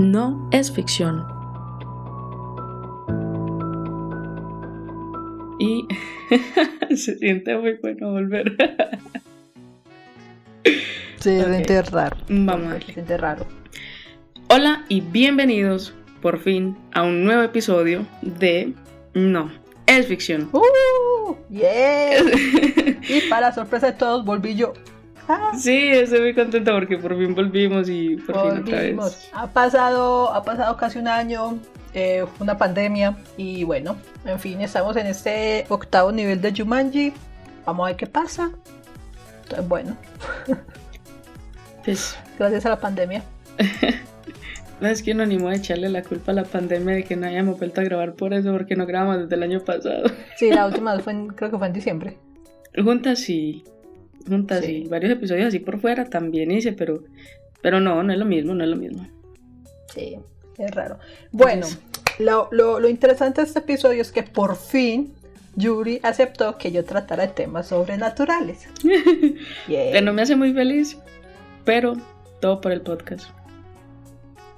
no es ficción. Y se siente muy bueno volver. Se siente raro. Vamos a Se darle. siente raro. Hola y bienvenidos por fin a un nuevo episodio de No es ficción. ¡Uh! ¡Yeah! Y para sorpresa de todos, volví yo. Sí, estoy muy contenta porque por fin volvimos y por fin otra volvimos. vez. Ha pasado, ha pasado casi un año, eh, una pandemia y bueno, en fin, estamos en este octavo nivel de Jumanji. Vamos a ver qué pasa. Entonces, bueno, Pues gracias a la pandemia. no es que no animo a echarle la culpa a la pandemia de que no hayamos vuelto a grabar por eso, porque no grabamos desde el año pasado. Sí, la última fue en- creo que fue en diciembre. Juntas sí, juntas Sí. sí. Varios episodios así por fuera también hice, pero, pero no, no es lo mismo, no es lo mismo. Sí, es raro. Bueno, lo, lo- lo interesante de este episodio es que por fin Yuri aceptó que yo tratara temas sobrenaturales. Yay. Que no me hace muy feliz, pero todo por el podcast.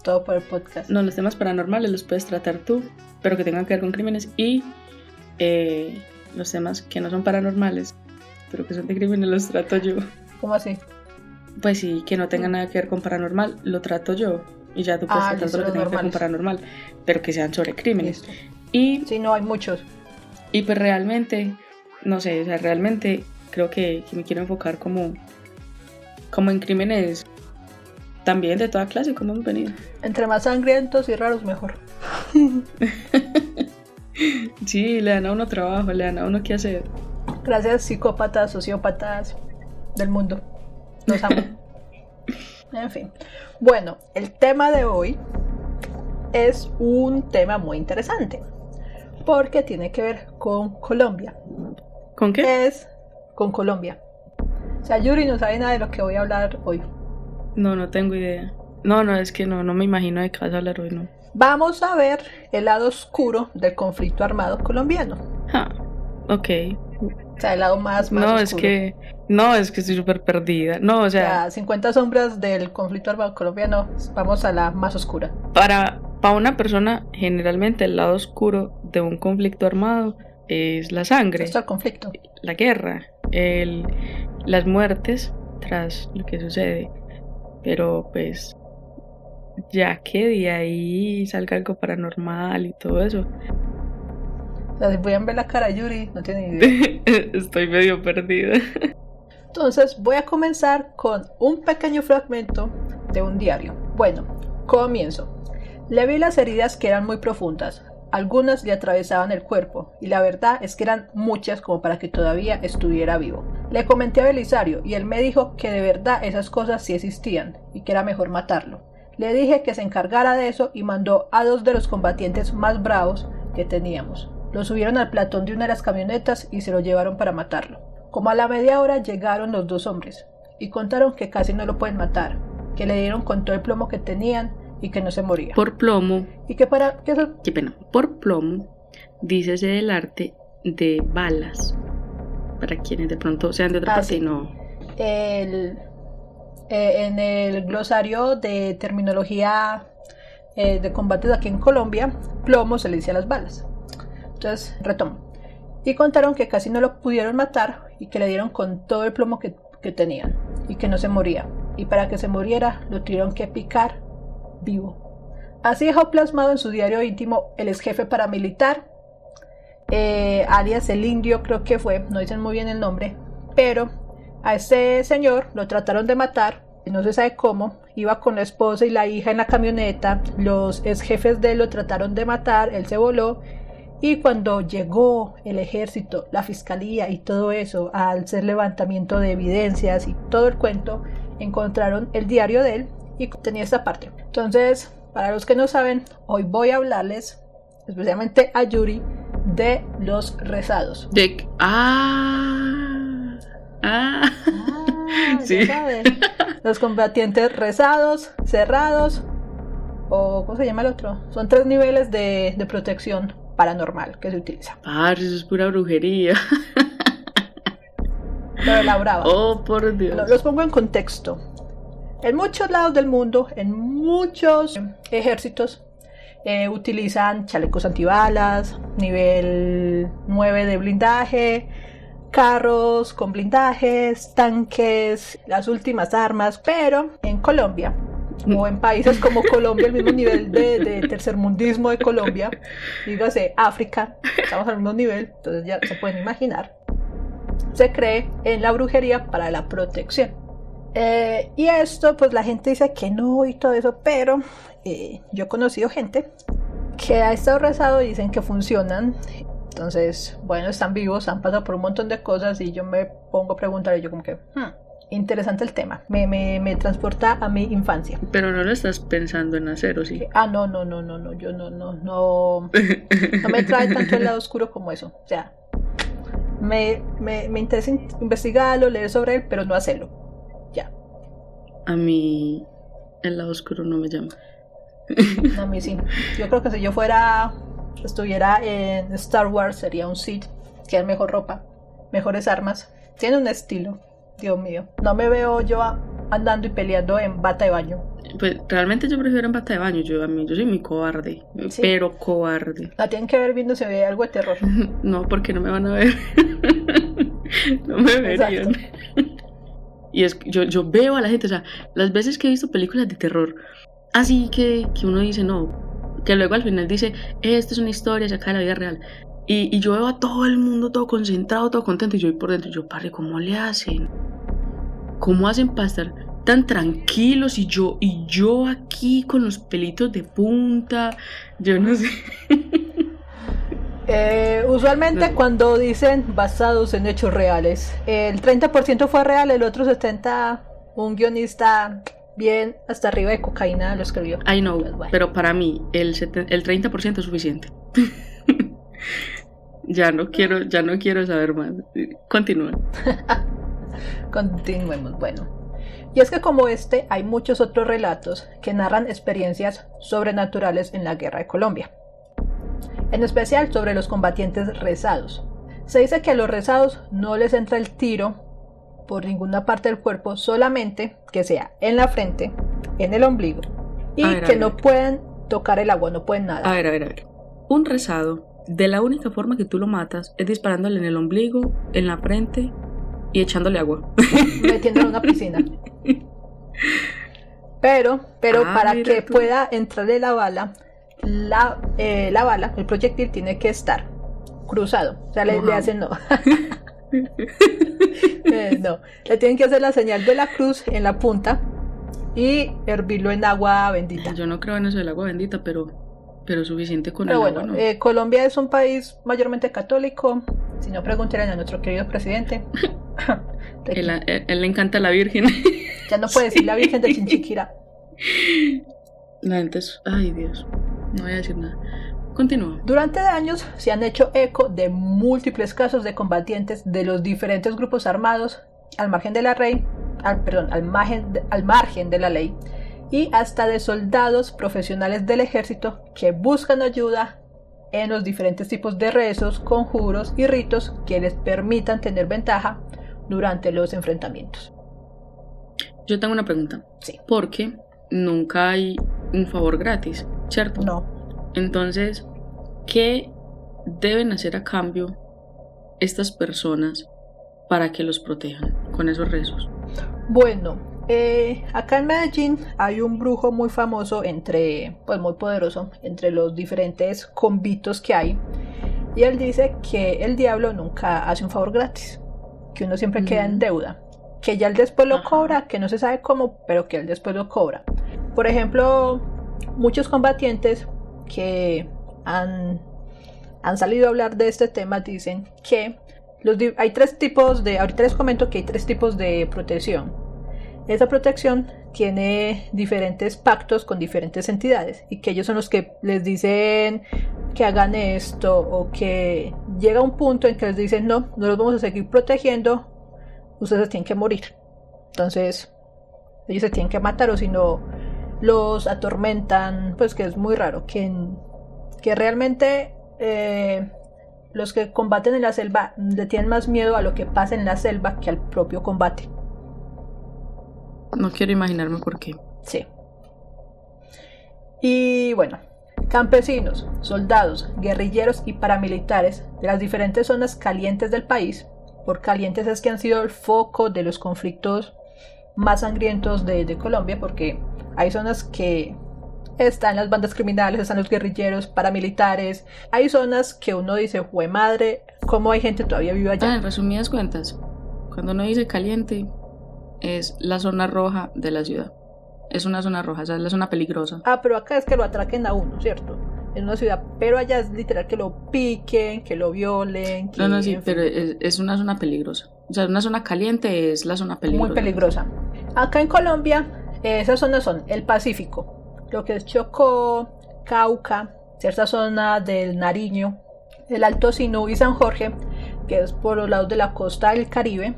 Todo por el podcast. No, los temas paranormales los puedes tratar tú, pero que tengan que ver con crímenes y eh, los temas que no son paranormales, pero que son de crímenes los trato yo. ¿Cómo así? Pues sí, que no tengan nada que ver con paranormal, lo trato yo. Y ya tú puedes Ah, tratar todo lo que tenga que ver con paranormal, pero que sean sobre crímenes. Listo. Y, Sí, no, hay muchos. y pues realmente, no sé, o sea, realmente creo que, que me quiero enfocar como, como en crímenes también de toda clase, como hemos venido. Entre más sangrientos y raros, mejor. Sí, le dan a uno trabajo, le dan a uno qué hacer. Gracias, psicópatas, sociópatas del mundo. Los amo. en fin. Bueno, el tema de hoy es un tema muy interesante. Porque tiene que ver con Colombia. ¿Con qué? es con Colombia. O sea, Yuri no sabe nada de lo que voy a hablar hoy. No, no tengo idea. No, no, es que no, no me imagino de qué vas a hablar hoy, no. Vamos a ver el lado oscuro del conflicto armado colombiano. Ja, ok. Sea, el lado más, más No, oscuro. es que, no, es que estoy súper perdida. No, o sea, sea, 50 sombras del conflicto armado colombiano. Vamos a la más oscura. para, para una persona, generalmente el lado oscuro de un conflicto armado es la sangre, Esto es el conflicto. la guerra, el, las muertes tras lo que sucede. Pero pues, ya que de ahí salga algo paranormal y todo eso, O sea, si pueden ver la cara de Yuri, no tienen idea. estoy medio perdida. Entonces voy a comenzar con un pequeño fragmento de un diario. Bueno, comienzo. Le vi las heridas que eran muy profundas. Algunas le atravesaban el cuerpo, y la verdad es que eran muchas como para que todavía estuviera vivo. Le comenté a Belisario, y él me dijo que de verdad esas cosas sí existían, y que era mejor matarlo. Le dije que se encargara de eso y mandó a dos de los combatientes más bravos que teníamos. Lo subieron al platón de una de las camionetas y se lo llevaron para matarlo. Como a la media hora llegaron los dos hombres y contaron que casi no lo pueden matar, que le dieron con todo el plomo que tenían y que no se moría. Por plomo, Y que para que eso qué pena, por plomo, dícese del arte de balas. Para quienes de pronto sean de otra Ah, parte no. el, eh, en el glosario de terminología eh, de combates aquí en Colombia, plomo se le dice a las balas. Entonces, retomo. Y contaron que casi no lo pudieron matar y que le dieron con todo el plomo que, que tenían y que no se moría. Y para que se muriera lo tuvieron que picar vivo. Así dejó plasmado en su diario íntimo el ex jefe paramilitar, eh, alias el indio creo que fue, no dicen muy bien el nombre, pero a este señor lo trataron de matar, no se sabe cómo, iba con la esposa y la hija en la camioneta, los ex jefes de él lo trataron de matar, él se voló y cuando llegó el ejército, la fiscalía y todo eso, al hacer levantamiento de evidencias y todo el cuento, encontraron el diario de él y tenía esta parte. Entonces, para los que no saben, hoy voy a hablarles, especialmente a Yuri, de los rezados. De... Ah. Ah. Ah, Sí. saben. Los combatientes rezados, cerrados, o ¿cómo se llama el otro? Son tres niveles de, de protección paranormal que se utiliza. Parce, eso es pura brujería. Lo elaboraba. Oh, por Dios. Lo- Los pongo en contexto. En muchos lados del mundo, en muchos ejércitos, eh, utilizan chalecos antibalas, nivel 9 de blindaje, carros con blindajes, tanques, las últimas armas, pero en Colombia o en países como Colombia, el mismo nivel de, de tercermundismo de Colombia, dígase África, estamos al mismo nivel, entonces ya se pueden imaginar, se cree en la brujería para la protección. Eh, y esto, pues la gente dice que no y todo eso, pero eh, yo he conocido gente que ha estado rezado y dicen que funcionan. Entonces, bueno, están vivos, han pasado por un montón de cosas y yo me pongo a preguntar y yo como que, hmm, interesante el tema, me, me, me, transporta a mi infancia. Pero no lo estás pensando en hacer, ¿o sí? Ah, no, no, no, no, no, yo no, no, no, no me trae tanto el lado oscuro como eso. O sea, me, me, me interesa investigarlo, leer sobre él, pero no hacerlo. Ya. A mí el lado oscuro no me llama. A mí sí. Yo creo que si yo fuera, estuviera en Star Wars, sería un Sith. Tiene mejor ropa, mejores armas. Tiene un estilo. Dios mío. No me veo yo andando y peleando en bata de baño. Pues realmente yo prefiero en bata de baño. Yo, a mí, yo soy muy cobarde. Sí. Pero cobarde. La tienen que ver viendo si ve algo de terror. No, porque no me van a ver. no me verían. Y es que yo, yo veo a la gente, o sea, las veces que he visto películas de terror, así que, que uno dice, no, que luego al final dice, esta es una historia sacada de la vida real. Y, y yo veo a todo el mundo todo concentrado, todo contento, y yo voy por dentro, y yo, padre, ¿cómo le hacen? ¿Cómo hacen para estar tan tranquilos? Y yo, y yo aquí con los pelitos de punta, yo no sé. Eh, usualmente No. cuando dicen basados en hechos reales, el 30% fue real, el otro 70% un guionista bien hasta arriba de cocaína lo escribió. I know, Pues bueno. pero para mí el, el 30% es suficiente. ya no quiero, ya no quiero saber más. Continúa. Continuemos, bueno. Y es que como este, hay muchos otros relatos que narran experiencias sobrenaturales en la guerra de Colombia. En especial sobre los combatientes rezados. Se dice que a los rezados no les entra el tiro por ninguna parte del cuerpo, solamente que sea en la frente, en el ombligo, y ver, que no pueden tocar el agua, no pueden nada. A ver, a ver, a ver. Un rezado, de la única forma que tú lo matas es disparándole en el ombligo, en la frente y echándole agua. metiéndolo en una piscina. Pero, pero Ah, para que tú. pueda entrarle la bala, la, eh, la bala, el proyectil tiene que estar cruzado. O sea, le, hacen no. Eh, no, le tienen que hacer la señal de la cruz en la punta y hervirlo en agua bendita. Yo no creo en eso del agua bendita, pero, pero suficiente con Pero el bueno, agua, ¿no? eh, Colombia es un país mayormente católico. Si no, pregúntenle a nuestro querido presidente. De él, él- él le encanta la Virgen. ya no puede decir la Virgen de Chinchiquira. la gente es... Ay, Dios. No voy a decir nada. Continúa. Durante años se han hecho eco de múltiples casos de combatientes de los diferentes grupos armados al margen de la ley, al, perdón, al margen, al margen de la ley y hasta de soldados profesionales del ejército que buscan ayuda en los diferentes tipos de rezos, conjuros y ritos que les permitan tener ventaja durante los enfrentamientos. Yo tengo una pregunta. Sí. Porque nunca hay un favor gratis, ¿cierto? No, Entonces, ¿qué deben hacer a cambio estas personas para que los protejan con esos rezos? Bueno, eh, acá en Medellín hay un brujo muy famoso entre, pues muy poderoso, entre los diferentes convitos que hay. Y él dice que el diablo nunca hace un favor gratis, que uno siempre queda en Mm. deuda, que ya él después lo Ajá. cobra, que no se sabe cómo, pero que él después lo cobra. Por ejemplo, muchos combatientes que han, han salido a hablar de este tema dicen que los hay tres tipos de, ahorita les comento que hay tres tipos de protección. Esa protección tiene diferentes pactos con diferentes entidades y que ellos son los que les dicen que hagan esto o que llega un punto en que les dicen no, no los vamos a seguir protegiendo, ustedes tienen que morir. Entonces, ellos se tienen que matar o si no los atormentan, pues que es muy raro, que, que realmente eh, los que combaten en la selva le tienen más miedo a lo que pasa en la selva que al propio combate. No quiero imaginarme por qué. Sí. Y bueno, campesinos, soldados, guerrilleros y paramilitares de las diferentes zonas calientes del país, por calientes es que han sido el foco de los conflictos más sangrientos de, Colombia, porque hay zonas que están las bandas criminales, están los guerrilleros, paramilitares, hay zonas que uno dice, jue madre, ¿cómo hay gente todavía viva allá? Ah, en resumidas cuentas, cuando uno dice caliente, es la zona roja de la ciudad. Es una zona roja, esa es la zona peligrosa. Ah, pero acá es que lo atraquen a uno, ¿cierto? En una ciudad, pero allá es literal que lo piquen, que lo violen. no, no, sí, pero es, una zona peligrosa. O sea, una zona caliente es la zona peligrosa. Muy peligrosa. Acá en Colombia, esas zonas son el Pacífico, lo que es Chocó, Cauca, cierta zona del Nariño, el Alto Sinú y San Jorge, que es por los lados de la costa del Caribe,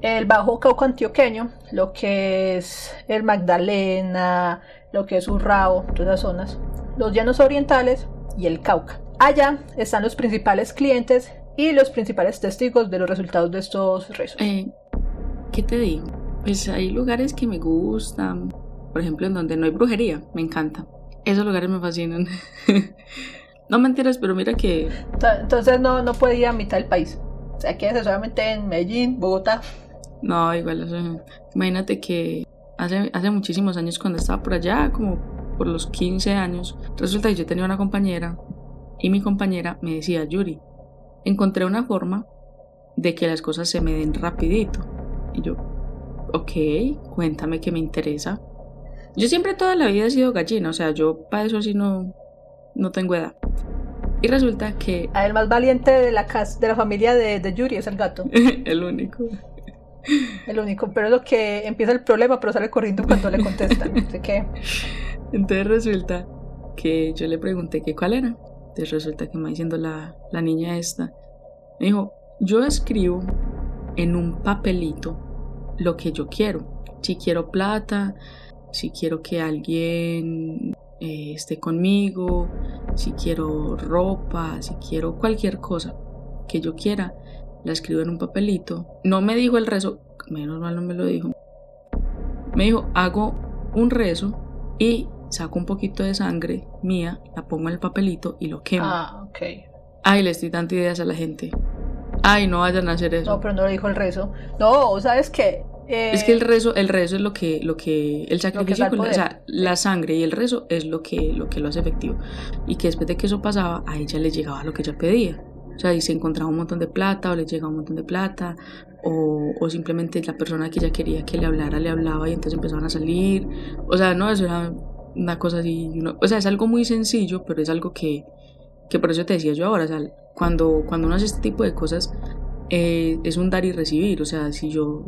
el Bajo Cauca antioqueño, lo que es el Magdalena, lo que es Urrao, todas las zonas, los llanos orientales y el Cauca. Allá están los principales clientes y los principales testigos de los resultados de estos rezos. Eh, ¿Qué te digo? Pues hay lugares que me gustan, por ejemplo, en donde no hay brujería, me encanta. Esos lugares me fascinan. no mentiras, pero mira que... Entonces no, no puede ir a mitad del país. O sea, quédese solamente en Medellín, Bogotá. No, igual, imagínate que hace, hace muchísimos años cuando estaba por allá, como por los 15 años, resulta que yo tenía una compañera y mi compañera me decía, Yuri, encontré una forma de que las cosas se me den rapidito. Y yo, ok, cuéntame que me interesa. Yo siempre toda la vida he sido gallina, o sea, yo para eso sí no, no tengo edad. Y resulta que... Ah, el más valiente de la, casa, de la familia de, de Yuri es el gato. el único. El único, pero es lo que empieza el problema, pero sale corriendo cuando le contestan. Entonces resulta que yo le pregunté que cuál era. Entonces resulta que me va diciendo la, la niña esta. Me dijo, yo escribo en un papelito lo que yo quiero. Si quiero plata, si quiero que alguien eh, esté conmigo, si quiero ropa, si quiero cualquier cosa que yo quiera, la escribo en un papelito. No me dijo el rezo, menos mal no me lo dijo. Me dijo, hago un rezo y saco un poquito de sangre mía, la pongo en el papelito y lo quemo. Ah, ok. Ay, le estoy dando ideas a la gente. Ay, no vayan a hacer eso. No, pero no lo dijo el rezo. No, ¿sabes qué? Eh, es que el rezo, el rezo es lo que, lo que, el sacrificio, o sea, la sangre y el rezo es lo que, lo que lo hace efectivo. Y que después de que eso pasaba, a ella le llegaba lo que ella pedía. O sea, y se encontraba un montón de plata o le llegaba un montón de plata o, o, simplemente la persona que ella quería que le hablara le hablaba y entonces empezaban a salir. O sea, no, eso era una cosa así. o sea, es algo muy sencillo, pero es algo que, que por eso te decía yo ahora. O sea, cuando, cuando uno hace este tipo de cosas eh, es un dar y recibir. O sea, si yo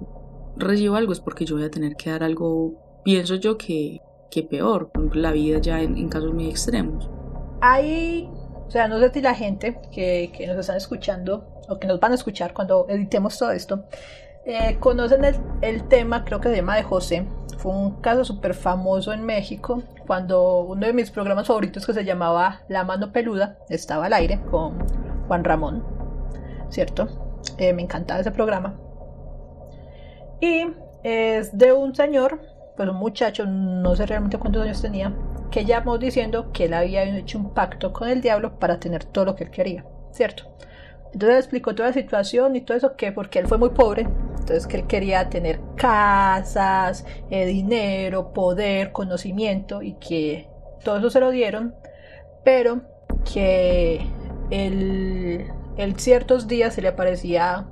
recibo algo es porque yo voy a tener que dar algo, pienso yo que, que peor, la vida ya en, en casos muy extremos. Hay o sea, no sé si la gente que, nos están escuchando o que nos van a escuchar cuando editemos todo esto, eh, conocen el, tema, creo que se llama de José. Fue un caso súper famoso en México cuando uno de mis programas favoritos que se llamaba La mano peluda estaba al aire con Juan Ramón, ¿cierto? Eh, me encantaba ese programa. Y es de un señor, pues un muchacho, no sé realmente cuántos años tenía, que llamó diciendo que él había hecho un pacto con el diablo para tener todo lo que él quería, ¿cierto? Entonces explicó toda la situación y todo eso, que porque él fue muy pobre, entonces que él quería tener casas, eh, dinero, poder, conocimiento y que todo eso se lo dieron, pero que él, ciertos días se le aparecía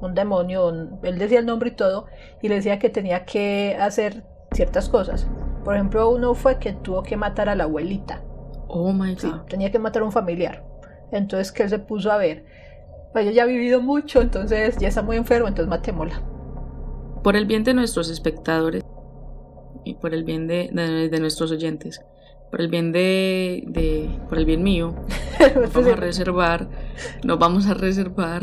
un demonio, él decía el nombre y todo, y le decía que tenía que hacer ciertas cosas. Por ejemplo, uno fue que tuvo que matar a la abuelita. Oh my god. tenía que matar a un familiar. Entonces que él se puso a ver. Pues ella ya ha vivido mucho, entonces ya está muy enfermo, entonces matémosla. Por el bien de nuestros espectadores y por el bien de, de, nuestros oyentes, por el bien de, de por el bien mío, nos vamos a reservar, nos vamos a reservar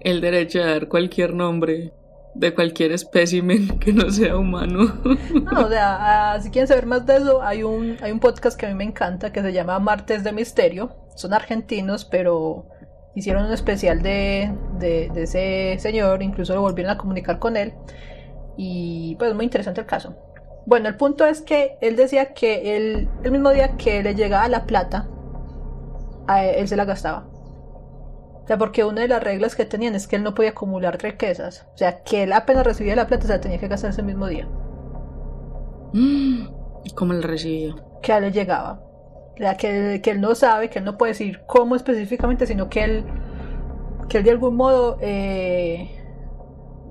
el derecho a dar cualquier nombre de cualquier espécimen que no sea humano. No, o sea, ah, si quieren saber más de eso, hay un, hay un podcast que a mí me encanta que se llama Martes de Misterio. Son argentinos, pero hicieron un especial de, de, ese señor, incluso lo volvieron a comunicar con él. Y pues muy interesante el caso. Bueno, el punto es que él decía que él, el mismo día que le llegaba la plata, él se la gastaba. Sea, porque una de las reglas que tenían es que él no podía acumular riquezas. O sea, que él apenas recibía la plata se la tenía que gastar ese mismo día. ¿Y cómo la recibió? Que a él le llegaba. O sea, que, que él no sabe, que él no puede decir cómo específicamente, sino que él, que él de algún modo eh,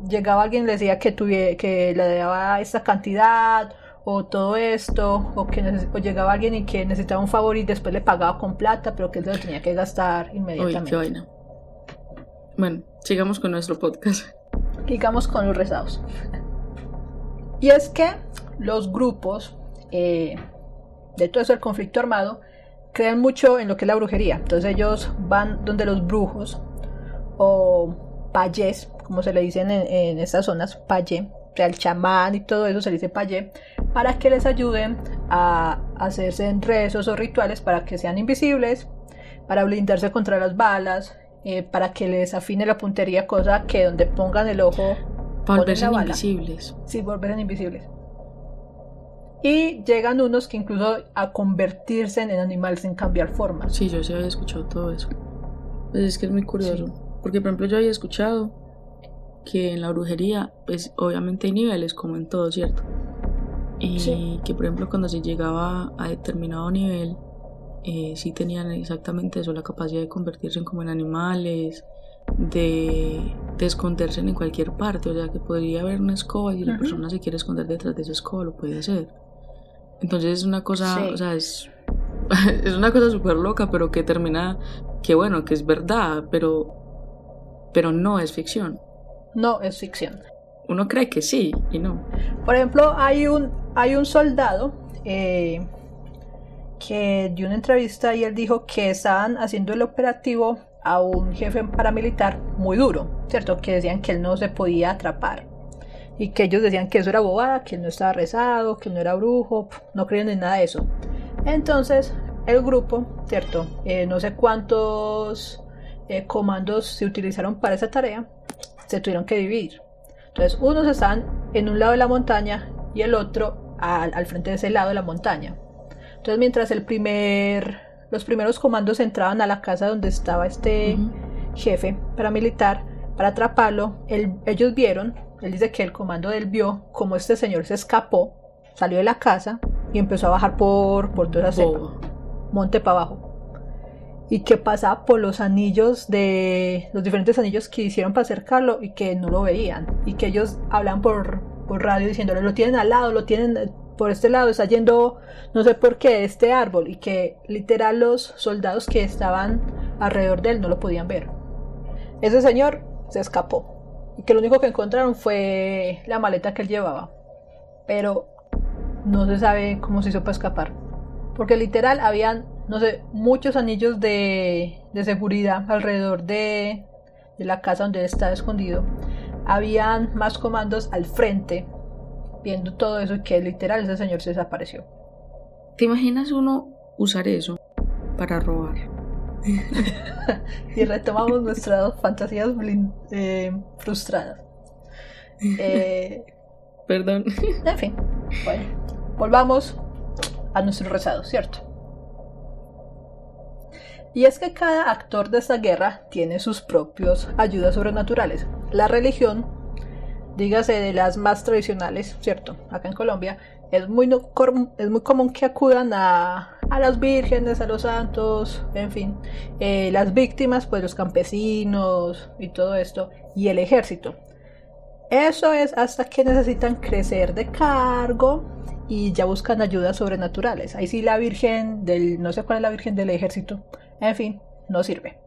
llegaba alguien y le decía que, tuvie- que le daba esta cantidad o todo esto, o que o llegaba alguien y que necesitaba un favor y después le pagaba con plata, pero que él se lo tenía que gastar Uy, inmediatamente. qué vaina. Bueno, sigamos con nuestro podcast. digamos con los rezados. Y es que los grupos eh, de todo eso el conflicto armado creen mucho en lo que es la brujería. Entonces ellos van donde los brujos o payés, como se le dicen en, en estas zonas, payé, o sea, el chamán y todo eso se le dice payé, para que les ayuden a hacerse rezos o rituales para que sean invisibles, para blindarse contra las balas, eh, para que les afine la puntería, cosa que donde pongan el ojo Para volverse invisibles. Sí, volverse invisibles. Y llegan unos que incluso a convertirse en animales sin cambiar formas. Sí, yo sí había escuchado todo eso. Pues es que es muy curioso. Sí. Porque, por ejemplo, yo había escuchado que en la brujería, pues obviamente hay niveles, como en todo, ¿cierto? Y Sí. que, por ejemplo, cuando se llegaba a determinado nivel, eh, sí tenían exactamente eso, la capacidad de convertirse en como en animales, de, de esconderse en cualquier parte. O sea, que podría haber una escoba y si la persona se quiere esconder detrás de esa escoba, lo puede hacer. Entonces es una cosa, Sí. o sea, es, es una cosa súper loca, pero que termina, que bueno, que es verdad, pero, pero no es ficción. No, es ficción. Uno cree que sí y no. Por ejemplo, hay un, hay un soldado eh, que dio una entrevista y él dijo que estaban haciendo el operativo a un jefe paramilitar muy duro, ¿cierto? Que decían que él no se podía atrapar. Y que ellos decían que eso era bobada, que él no estaba rezado, que él no era brujo, no creían en nada de eso. Entonces, el grupo, ¿cierto? Eh, no sé cuántos eh, comandos se utilizaron para esa tarea, se tuvieron que dividir. Entonces, unos estaban en un lado de la montaña y el otro al frente de ese lado de la montaña. Entonces, mientras el primer, los primeros comandos entraban a la casa donde estaba este Ujú. jefe paramilitar para atraparlo, él- ellos vieron, él dice que el comando de él vio como este señor se escapó, salió de la casa y empezó a bajar por, por toda esa monte para abajo. Y que pasaba por los anillos de los diferentes anillos que hicieron para acercarlo y que no lo veían. Y que ellos hablan por, por radio diciéndole, lo tienen al lado, lo tienen por este lado, está yendo no sé por qué este árbol. Y que literal los soldados que estaban alrededor de él no lo podían ver. Ese señor se escapó. Y que lo único que encontraron fue la maleta que él llevaba. Pero no se sabe cómo se hizo para escapar. Porque literal habían, no sé, muchos anillos de, de seguridad alrededor de, de la casa donde él estaba escondido. Habían más comandos al frente, viendo todo eso que literal ese señor se desapareció. ¿Te imaginas uno usar eso para robar? Y retomamos nuestras fantasías eh, frustradas. Eh, Perdón. en fin, bueno, volvamos a nuestro rezado, ¿cierto? Y es que cada actor de esta guerra tiene sus propios ayudas sobrenaturales. La religión, dígase de las más tradicionales, ¿cierto? Acá en Colombia, es muy, es muy común que acudan a, a las vírgenes, a los santos, en fin. Eh, las víctimas, pues los campesinos y todo esto, y el ejército. Eso es hasta que necesitan crecer de cargo y ya buscan ayudas sobrenaturales. Ahí sí la virgen del, no sé cuál es la virgen del ejército, en fin, no sirve.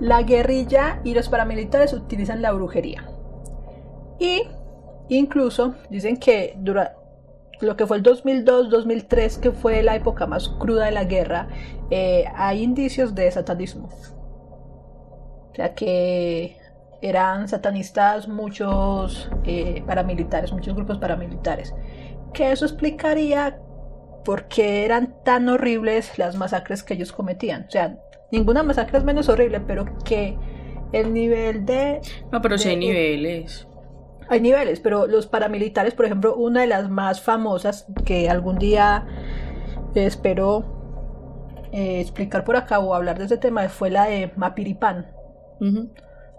La guerrilla y los paramilitares utilizan la brujería. Y incluso dicen que durante lo que fue el 2002-2003, que fue la época más cruda de la guerra, eh, hay indicios de satanismo. O sea que eran satanistas muchos eh, paramilitares, muchos grupos paramilitares. Que eso explicaría por qué eran tan horribles las masacres que ellos cometían. O sea, ninguna masacre es menos horrible, pero que el nivel de... No, pero si de- hay niveles. Hay niveles, pero los paramilitares, por ejemplo, una de las más famosas que algún día espero eh, explicar por acá o hablar de ese tema fue la de Mapiripán.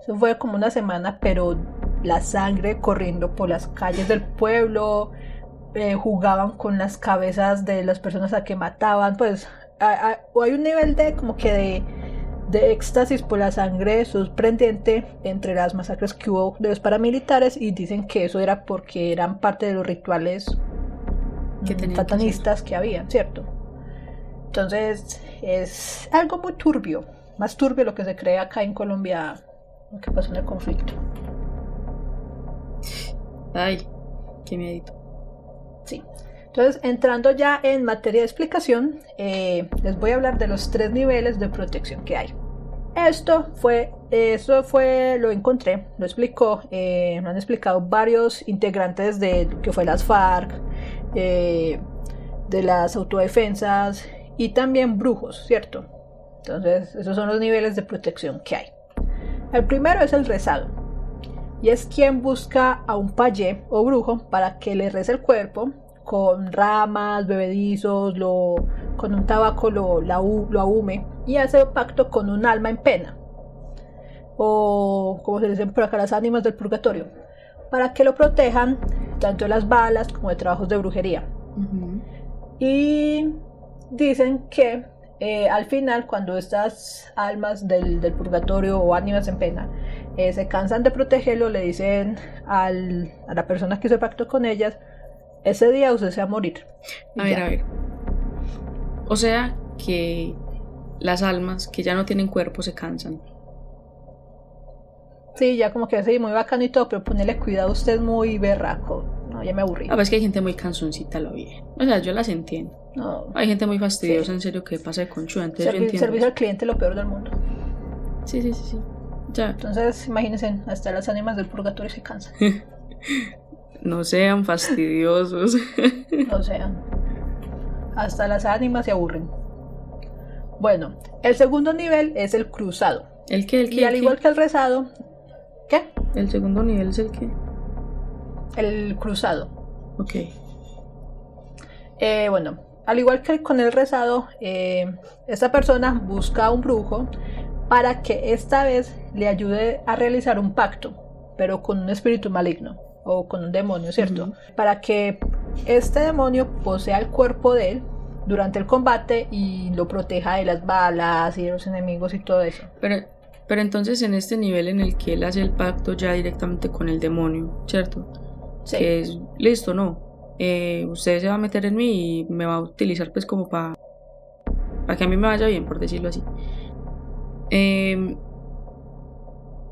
Eso fue como una semana, pero la sangre corriendo por las calles del pueblo, eh, jugaban con las cabezas de las personas a que mataban, pues hay un nivel de como que de, de éxtasis por la sangre sorprendente entre las masacres que hubo de los paramilitares y dicen que eso era porque eran parte de los rituales que satanistas que, que habían, ¿cierto? Entonces es algo muy turbio, más turbio lo que se cree acá en Colombia, lo que pasó en el conflicto. Ay, qué miedo. Sí. Entonces, entrando ya en materia de explicación, eh, les voy a hablar de los tres niveles de protección que hay. Esto fue, eso fue, lo encontré, lo explicó, eh, lo han explicado varios integrantes de que fue las FARC, eh, de las autodefensas y también brujos, ¿cierto? Entonces, esos son los niveles de protección que hay. El primero es el rezado, y es quien busca a un payé o brujo para que le rece el cuerpo con ramas, bebedizos, lo, con un tabaco lo, lo ahume y hace pacto con un alma en pena. O como se dicen por acá las ánimas del purgatorio para que lo protejan tanto de las balas como de trabajos de brujería. Y dicen que eh, al final, cuando estas almas del, purgatorio o ánimas en pena eh, se cansan de protegerlo, le dicen a la persona que hizo pacto con ellas, ese día usted se va a morir. A ver, a ver. O sea que las almas que ya no tienen cuerpo se cansan. Sí, ya como que sí, muy bacano y todo, pero ponele cuidado, usted es muy berraco. No, ya me aburrí. A ah, veces que hay gente muy cansoncita, lo vi. O sea, yo las entiendo. Hay gente muy fastidiosa, en serio, que pasa de conchuda. Entonces Servicio al cliente lo peor del mundo. Sí, sí, sí, sí. Ya. Entonces, imagínense, hasta las ánimas del purgatorio se cansan. no sean fastidiosos. no sean. Hasta las ánimas se aburren. Bueno, el segundo nivel es el cruzado. ¿El qué? ¿El qué? Y al igual que el rezado. ¿Qué? El segundo nivel es el qué? El cruzado. Ok. Eh, bueno, al igual que con el rezado, eh, esta persona busca a un brujo para que esta vez le ayude a realizar un pacto, pero con un espíritu maligno o con un demonio, ¿cierto? Para que este demonio posea el cuerpo de él durante el combate y lo proteja de las balas y de los enemigos y todo eso. Pero, pero entonces en este nivel en el que él hace el pacto ya directamente con el demonio, ¿cierto? Sí. Que es listo, ¿no? Eh, usted se va a meter en mí y me va a utilizar pues como para para que a mí me vaya bien, por decirlo así. Em,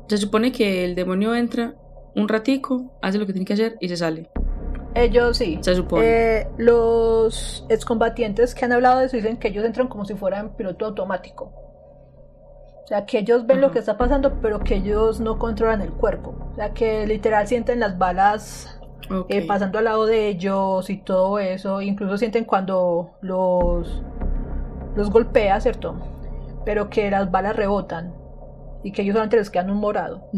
se supone que el demonio entra un ratico, hace lo que tiene que hacer y se sale. Ellos sí. Se supone. Eh, los excombatientes que han hablado de eso dicen que ellos entran como si fueran piloto automático. O sea, que ellos ven lo que está pasando, pero que ellos no controlan el cuerpo. O sea, que literal sienten las balas eh, pasando al lado de ellos y todo eso. Incluso sienten cuando los, los golpea, ¿cierto? Pero que las balas rebotan y que ellos solamente les quedan un morado.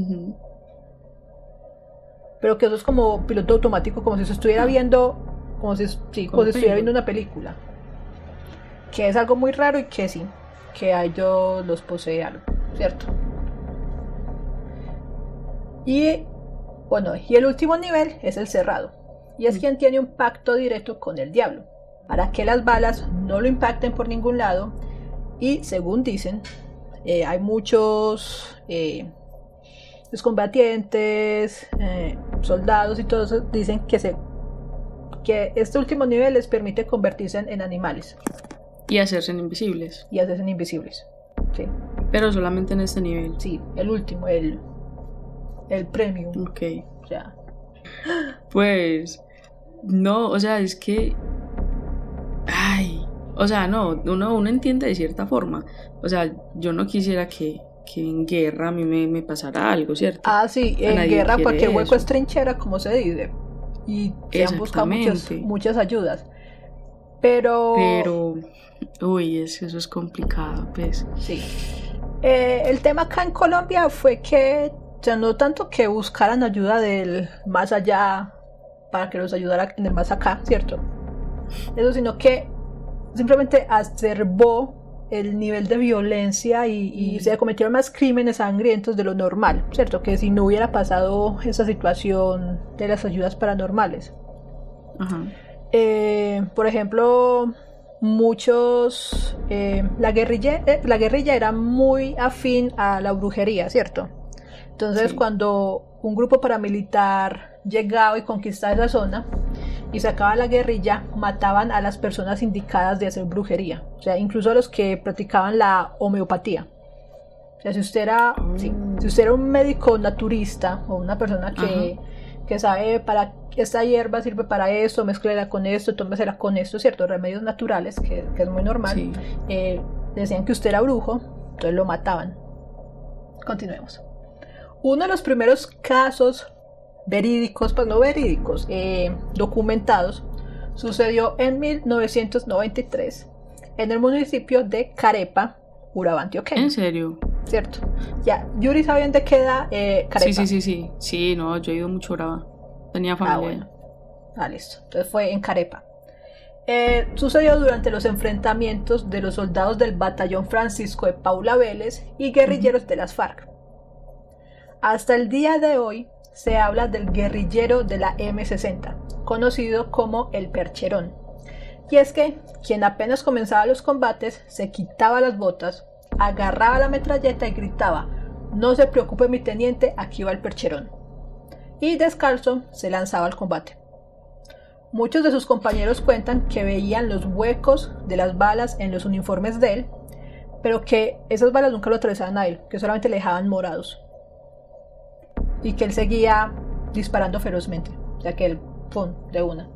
Pero que eso es como piloto automático, como si se estuviera viendo, como si, como si estuviera viendo una película. Que es algo muy raro y que sí, que a ellos los posee algo, ¿cierto? Y bueno, y el último nivel es el cerrado, y es mm. quien tiene un pacto directo con el diablo, para que las balas no lo impacten por ningún lado, y según dicen, eh, hay muchos eh, combatientes, eh, soldados y todo eso, dicen que, se, que este último nivel les permite convertirse en, animales. Y hacerse invisibles. Y hacerse invisibles, sí. Pero solamente en este nivel. Sí, el último, el, el premium. Ok. O sea. Pues. No, o sea, es que. Ay. O sea, no, uno, uno entiende de cierta forma. O sea, yo no quisiera que, que en guerra a mí me, me pasara algo, ¿cierto? Ah, sí, en guerra cualquier hueco es trinchera, como se dice. Y se han buscado muchas, muchas ayudas. Pero. Pero. Uy, es, eso es complicado, pues. Sí. Eh, el tema acá en Colombia fue que sea, no tanto que buscaran ayuda del más allá para que los ayudara en el más acá, ¿cierto? Eso, sino que simplemente acervó el nivel de violencia y, se cometieron más crímenes sangrientos de lo normal, ¿cierto? Que si no hubiera pasado esa situación de las ayudas paranormales. Eh, por ejemplo, muchos... Eh, la, guerrilla, eh, la guerrilla era muy afín a la brujería, ¿cierto? Entonces cuando un grupo paramilitar llegaba y conquistaba esa zona, y sacaba la guerrilla, mataban a las personas indicadas de hacer brujería, o sea, incluso a los que practicaban la homeopatía. O sea, si usted era, si usted era un médico naturista o una persona que, que sabe para esta hierba sirve para esto, mezclela con esto, tómesela con esto, ¿cierto? Remedios naturales, que, es muy normal. Eh, decían que usted era brujo, entonces lo mataban. Continuemos. Uno de los primeros casos verídicos, pues no verídicos, eh, documentados, sucedió en 1993 en el municipio de Carepa, Urabá, Antioquia. ¿En serio? Cierto. Ya, Yuri, ¿sabe dónde queda eh, Carepa? Sí, sí, sí, sí. Sí, no, yo he ido mucho a Urabá. Tenía familia. Ah, bueno. Ah, listo. Entonces fue en Carepa. Eh, sucedió durante los enfrentamientos de los soldados del batallón Francisco de Paula Vélez y guerrilleros de las FARC. Hasta el día de hoy, se habla del guerrillero de la M60, conocido como el Percherón. Y es que quien apenas comenzaba los combates se quitaba las botas, agarraba la metralleta y gritaba, no se preocupe mi teniente, aquí va el Percherón. Y descalzo se lanzaba al combate. Muchos de sus compañeros cuentan que veían los huecos de las balas en los uniformes de él, pero que esas balas nunca lo atravesaban a él, que solamente le dejaban morados y que él seguía disparando ferozmente. O sea que él, ¡pum!, de una.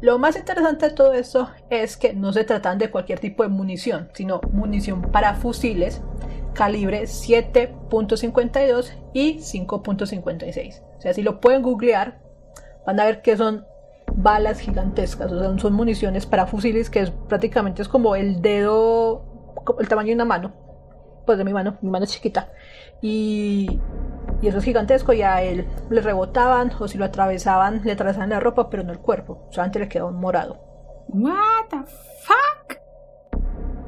Lo más interesante de todo esto es que no se tratan de cualquier tipo de munición, sino munición para fusiles calibre 7.52 y 5.56. O sea, si lo pueden googlear, van a ver que son balas gigantescas, o sea, son municiones para fusiles que prácticamente es como el dedo, el tamaño de una mano, pues de mi mano, mi mano es chiquita, y y eso es gigantesco y a él le rebotaban o si lo atravesaban, le atravesaban la ropa, pero no el cuerpo. Solamente le quedó un morado. What the fuck?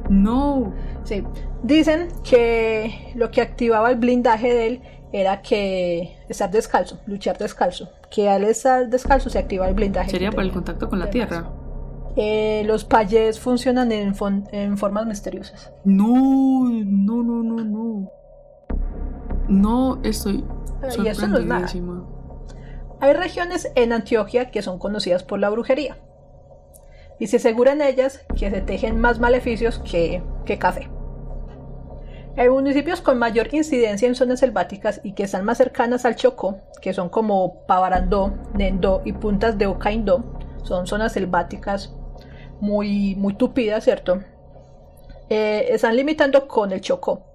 No. Sí. Dicen que lo que activaba el blindaje de él era que estar descalzo, luchar descalzo. Que al estar descalzo se activa el blindaje. ¿Sería por el contacto con la tierra? Eh, los payés funcionan en, en formas misteriosas. No, no, no, no, no. No estoy sorprendidísima. Hay regiones en Antioquia que son conocidas por la brujería. Y se asegura en ellas que se tejen más maleficios que, que café. Hay municipios con mayor incidencia en zonas selváticas y que están más cercanas al Chocó, que son como Pavarandó, Nendó y Puntas de Ocaindó, son zonas selváticas muy, muy tupidas, ¿cierto? Eh, están limitando con el Chocó.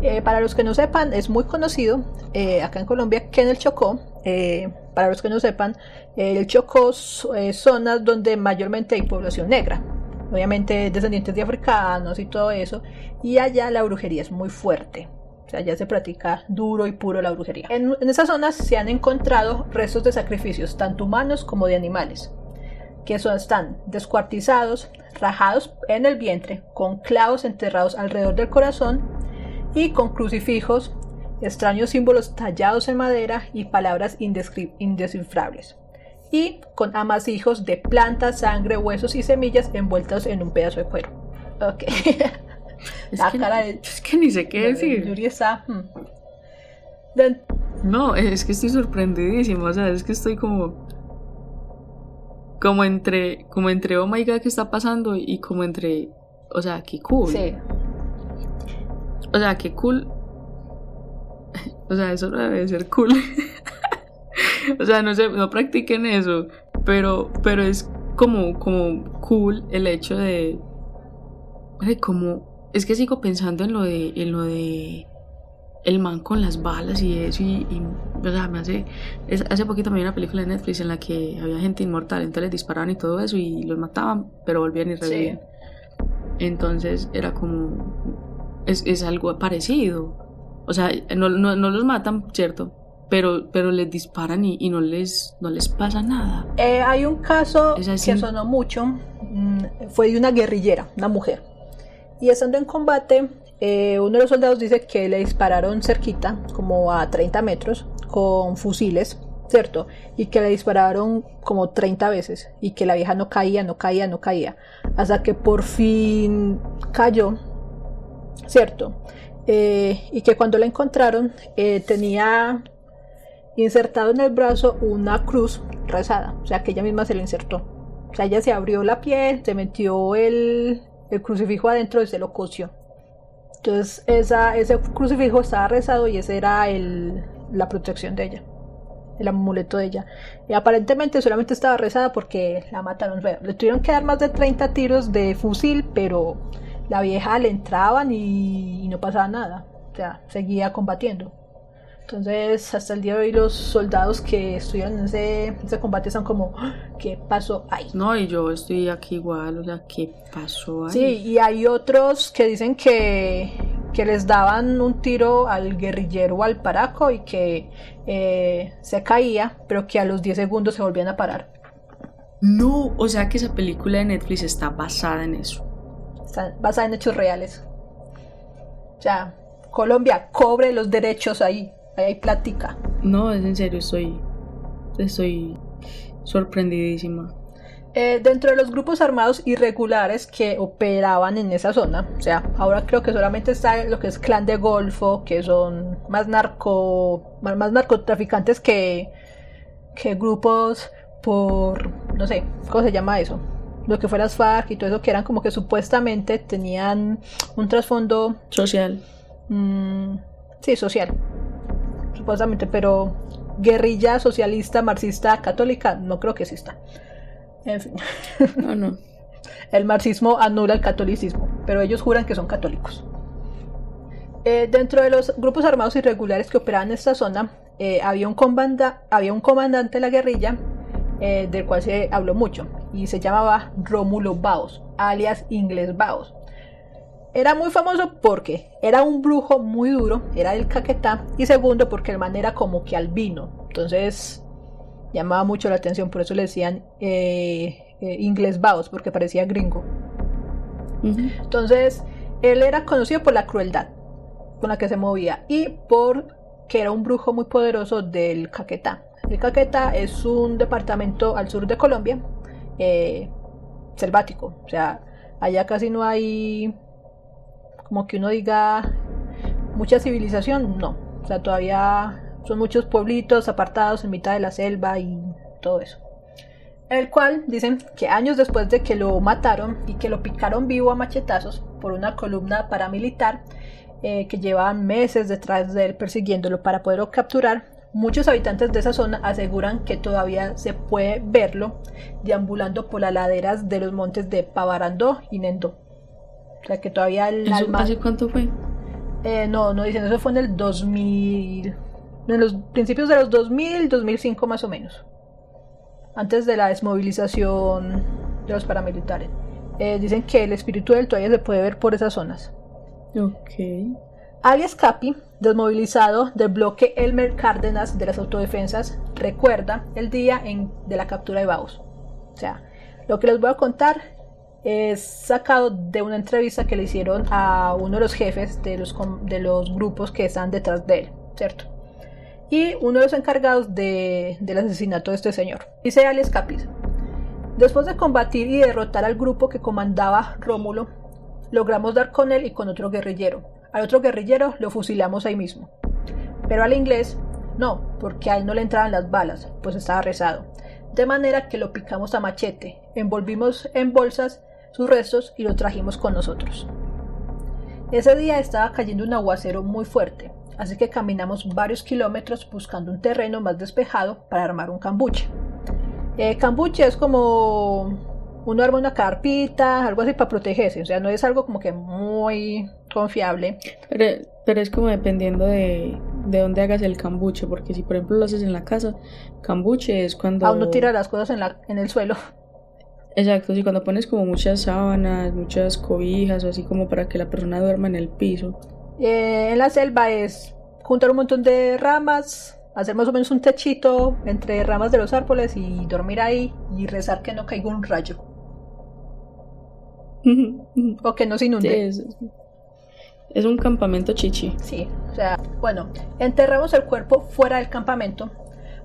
Eh, para los que no sepan, es muy conocido eh, acá en Colombia que en el Chocó, eh, para los que no sepan, el Chocó es zonas donde mayormente hay población negra, obviamente descendientes de africanos y todo eso, y allá la brujería es muy fuerte. O allá se practica duro y puro la brujería. En, en esas zonas se han encontrado restos de sacrificios, tanto humanos como de animales, que son, están descuartizados, rajados en el vientre, con clavos enterrados alrededor del corazón, y con crucifijos, extraños símbolos tallados en madera y palabras indescifrables, y con amasijos de plantas, sangre, huesos y semillas envueltos en un pedazo de cuero. Ok. Es, que, es que ni sé qué decir. Yuri está. Hmm. No, es que estoy sorprendidísimo. O sea, es que estoy como. Como entre. Como entre, oh my god, ¿qué está pasando? Y como entre. O sea, qué cool. Sí. O sea, qué cool. O sea, eso no debe ser cool. o sea, no sé, no practiquen eso. Pero, pero es como, como cool el hecho de. Ay, como. Es que sigo pensando en lo de. En lo de. El man con las balas y eso. Y, o sea, me hace. hace poquito me vi una película de Netflix en la que había gente inmortal. Entonces les disparaban y todo eso. Y los mataban, pero volvían y revivían. Entonces era como es, algo parecido. O sea, no, no, no los matan, ¿cierto? Pero, pero les disparan y, y no, les, no les pasa nada. Eh, hay un caso Es que sonó mucho, mm, fue de una guerrillera, una mujer. Y estando en combate, eh, uno de los soldados dice que le dispararon cerquita, como a 30 metros, con fusiles, ¿cierto? Y que le dispararon como 30 veces y que la vieja no caía, no caía, no caía. Hasta que por fin cayó, ¿cierto? Eh, y que cuando la encontraron eh, tenía insertado en el brazo una cruz rezada, o sea que ella misma se lo insertó. O sea, ella se abrió la piel, se metió el, el crucifijo adentro y se lo cosió. Entonces esa, ese crucifijo estaba rezado y ese era el, la protección de ella, el amuleto de ella. Y aparentemente solamente estaba rezada porque la mataron. Le tuvieron que dar más de 30 tiros de fusil, pero la vieja le entraban y, y no pasaba nada. O sea, seguía combatiendo. Entonces, hasta el día de hoy, los soldados que estuvieron en ese, ese combate están como, "Ah, ¿qué pasó ahí? No, y yo estoy aquí igual, o sea, ¿qué pasó ahí? Sí, y hay otros que dicen que, que les daban un tiro al guerrillero o al paraco y que eh, se caía, pero que a los 10 segundos se volvían a parar. No, o sea que esa película de Netflix está basada en eso. Basada en hechos reales. O sea, Colombia, cobre los derechos ahí. Ahí hay plática. No, es en serio, estoy, estoy sorprendidísima. Eh, dentro de los grupos armados irregulares que operaban en esa zona, o sea, ahora creo que solamente está lo que es clan de Golfo, que son más narco, más, más narcotraficantes que, que grupos por, no sé, ¿cómo se llama eso? Lo que fue las FARC y todo eso, que eran como que supuestamente tenían un trasfondo, Social. mm, sí, social, supuestamente, pero guerrilla socialista, marxista, católica, no creo que exista. En fin. No, no. El marxismo anula el catolicismo, pero ellos juran que son católicos. Eh, dentro de los grupos armados irregulares que operaban en esta zona, eh, había, un comanda- había un comandante de la guerrilla eh, del cual se habló mucho y se llamaba Rómulo Baos, alias Inglés Baos. Era muy famoso porque era un brujo muy duro, era del Caquetá, y segundo porque el man era como que albino, entonces llamaba mucho la atención, por eso le decían eh, eh, Inglés Baos, porque parecía gringo. Entonces, él era conocido por la crueldad con la que se movía y por que era un brujo muy poderoso del Caquetá. El Caquetá es un departamento al sur de Colombia, eh, selvático, o sea, allá casi no hay, como que uno diga, mucha civilización, no, o sea, todavía son muchos pueblitos apartados en mitad de la selva y todo eso. El cual dicen que años después de que lo mataron y que lo picaron vivo a machetazos por una columna paramilitar eh, que llevaban meses detrás de él persiguiéndolo para poderlo capturar, muchos habitantes de esa zona aseguran que todavía se puede verlo deambulando por las laderas de los montes de Pavarandó y Nendó. O sea que todavía el ¿Eso alma... hace cuánto fue? Eh, no, no dicen, eso fue en el 2000, en los principios de los 2000, 2005 más o menos, antes de la desmovilización de los paramilitares. Eh, dicen que el espíritu del todavía se puede ver por esas zonas. Ok. Alias Capi, desmovilizado del bloque Elmer Cárdenas de las autodefensas, recuerda el día de la captura de Baus. O sea, lo que les voy a contar es sacado de una entrevista que le hicieron a uno de los jefes de los, de los grupos que están detrás de él, ¿cierto? Y uno de los encargados de- del asesinato de este señor. Dice Alias Capis. Después de combatir y derrotar al grupo que comandaba Rómulo, logramos dar con él y con otro guerrillero. Otro guerrillero lo fusilamos ahí mismo. Pero al inglés no, porque a él no le entraban las balas, pues estaba rezado. De manera que lo picamos a machete, envolvimos en bolsas sus restos y lo trajimos con nosotros. Ese día estaba cayendo un aguacero muy fuerte, así que caminamos varios kilómetros buscando un terreno más despejado para armar un cambuche. Eh, cambuche es como uno arma una carpita, algo así para protegerse, o sea, no es algo como que muy confiable. Pero, pero es como dependiendo de, de dónde hagas el cambuche, porque si por ejemplo lo haces en la casa, cambuche es cuando... A uno tira las cosas en, la, en el suelo. Exacto, sí, cuando pones como muchas sábanas, muchas cobijas o así como para que la persona duerma en el piso. Eh, en la selva es juntar un montón de ramas, hacer más o menos un techito entre ramas de los árboles y dormir ahí y rezar que no caiga un rayo. o que no se inunde. Sí, es, un campamento chichi. Sí, o sea, bueno, enterramos el cuerpo fuera del campamento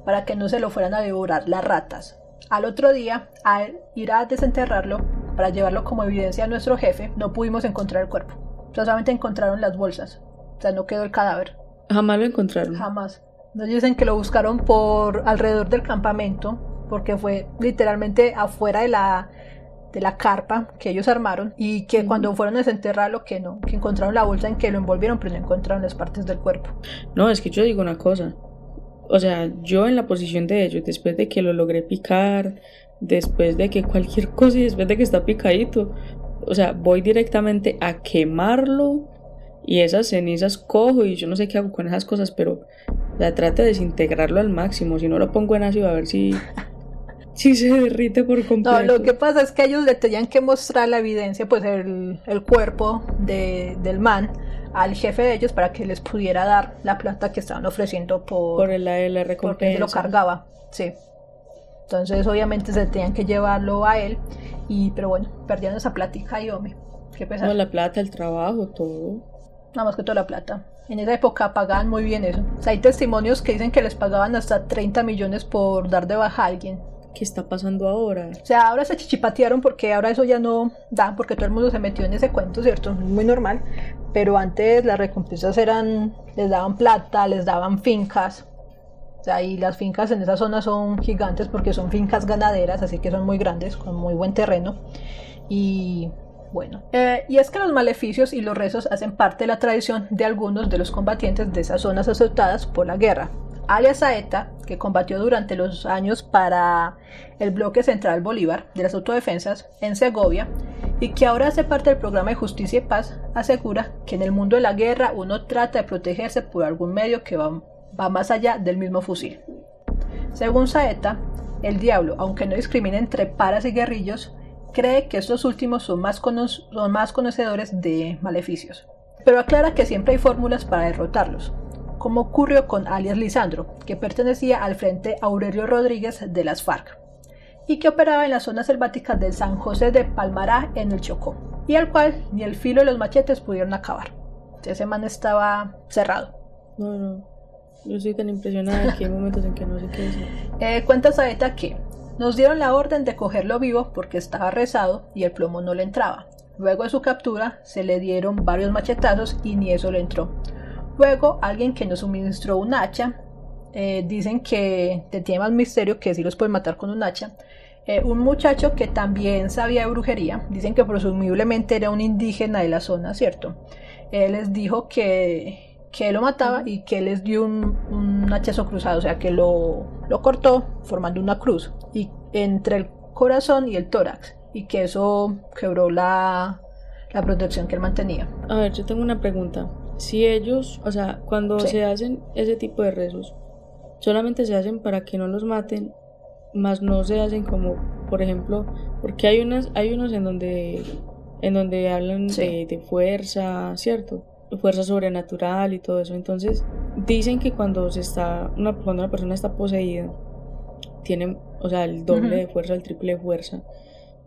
para que no se lo fueran a devorar las ratas. Al otro día, al ir a desenterrarlo para llevarlo como evidencia a nuestro jefe, no pudimos encontrar el cuerpo. Solamente encontraron las bolsas. O sea, no quedó el cadáver. Jamás lo encontraron. Jamás. Nos dicen que lo buscaron por alrededor del campamento, porque fue literalmente afuera de la, de la carpa que ellos armaron y que cuando fueron a desenterrarlo que no, que encontraron la bolsa en que lo envolvieron, pero no encontraron las partes del cuerpo. No, es que yo digo una cosa. O sea, yo en la posición de ellos, después de que lo logré picar, después de que cualquier cosa y después de que está picadito, o sea, voy directamente a quemarlo y esas cenizas cojo y yo no sé qué hago con esas cosas, pero la trato de desintegrarlo al máximo. Si no lo pongo en ácido, a ver si, si se derrite por completo. No, lo que pasa es que ellos le tenían que mostrar la evidencia, pues el, el cuerpo de, del man al jefe de ellos para que les pudiera dar la plata que estaban ofreciendo por, por el, la porque recompensa. lo cargaba. Sí. Entonces, obviamente, se tenían que llevarlo a él. Y, pero bueno, perdieron esa plática y hombre, qué pesar. No, la plata, el trabajo, todo. Nada más que toda la plata. En esa época pagaban muy bien eso. O sea, hay testimonios que dicen que les pagaban hasta 30 millones por dar de baja a alguien. ¿Qué está pasando ahora? O sea, ahora se chichipatearon porque ahora eso ya no da, porque todo el mundo se metió en ese cuento, ¿cierto? Muy normal. Pero antes las recompensas eran, les daban plata, les daban fincas. O sea, y las fincas en esa zona son gigantes porque son fincas ganaderas, así que son muy grandes, con muy buen terreno. Y bueno, eh, y es que los maleficios y los rezos hacen parte de la tradición de algunos de los combatientes de esas zonas azotadas por la guerra. Alias Saeta, que combatió durante los años para el bloque central Bolívar de las autodefensas en Segovia y que ahora hace parte del programa de justicia y paz, asegura que en el mundo de la guerra uno trata de protegerse por algún medio que va, más allá del mismo fusil. Según Saeta, el diablo, aunque no discrimina entre paras y guerrillos, cree que estos últimos son más, son más conocedores de maleficios. Pero aclara que siempre hay fórmulas para derrotarlos, como ocurrió con alias Lisandro, que pertenecía al Frente Aurelio Rodríguez de las FARC, y que operaba en las zonas selváticas del San José de Palmará en el Chocó, y al cual ni el filo de los machetes pudieron acabar. Ese man estaba cerrado. No, no. Yo estoy tan impresionada que hay momentos en que no sé qué decir. Eh, cuenta Saeta que nos dieron la orden de cogerlo vivo porque estaba rezado y el plomo no le entraba. Luego de su captura se le dieron varios machetazos y ni eso le entró. Luego alguien que nos suministró un hacha, eh, dicen que tiene más misterio que si los pueden matar con un hacha. Eh, un muchacho que también sabía de brujería, dicen que presumiblemente era un indígena de la zona, ¿cierto? Él les dijo que, que lo mataba y que les dio un, un hachazo cruzado, o sea que lo, lo cortó formando una cruz y entre el corazón y el tórax y que eso quebró la, la protección que él mantenía. A ver, yo tengo una pregunta. Si ellos, o sea, cuando Sí. se hacen ese tipo de rezos, solamente se hacen para que no los maten, más no se hacen como, por ejemplo, porque hay unas, hay unos en donde, en donde hablan Sí. de, de fuerza, ¿cierto? Fuerza sobrenatural y todo eso. Entonces, dicen que cuando se está, una, cuando una persona está poseída, tiene, o sea, el doble de fuerza, el triple de fuerza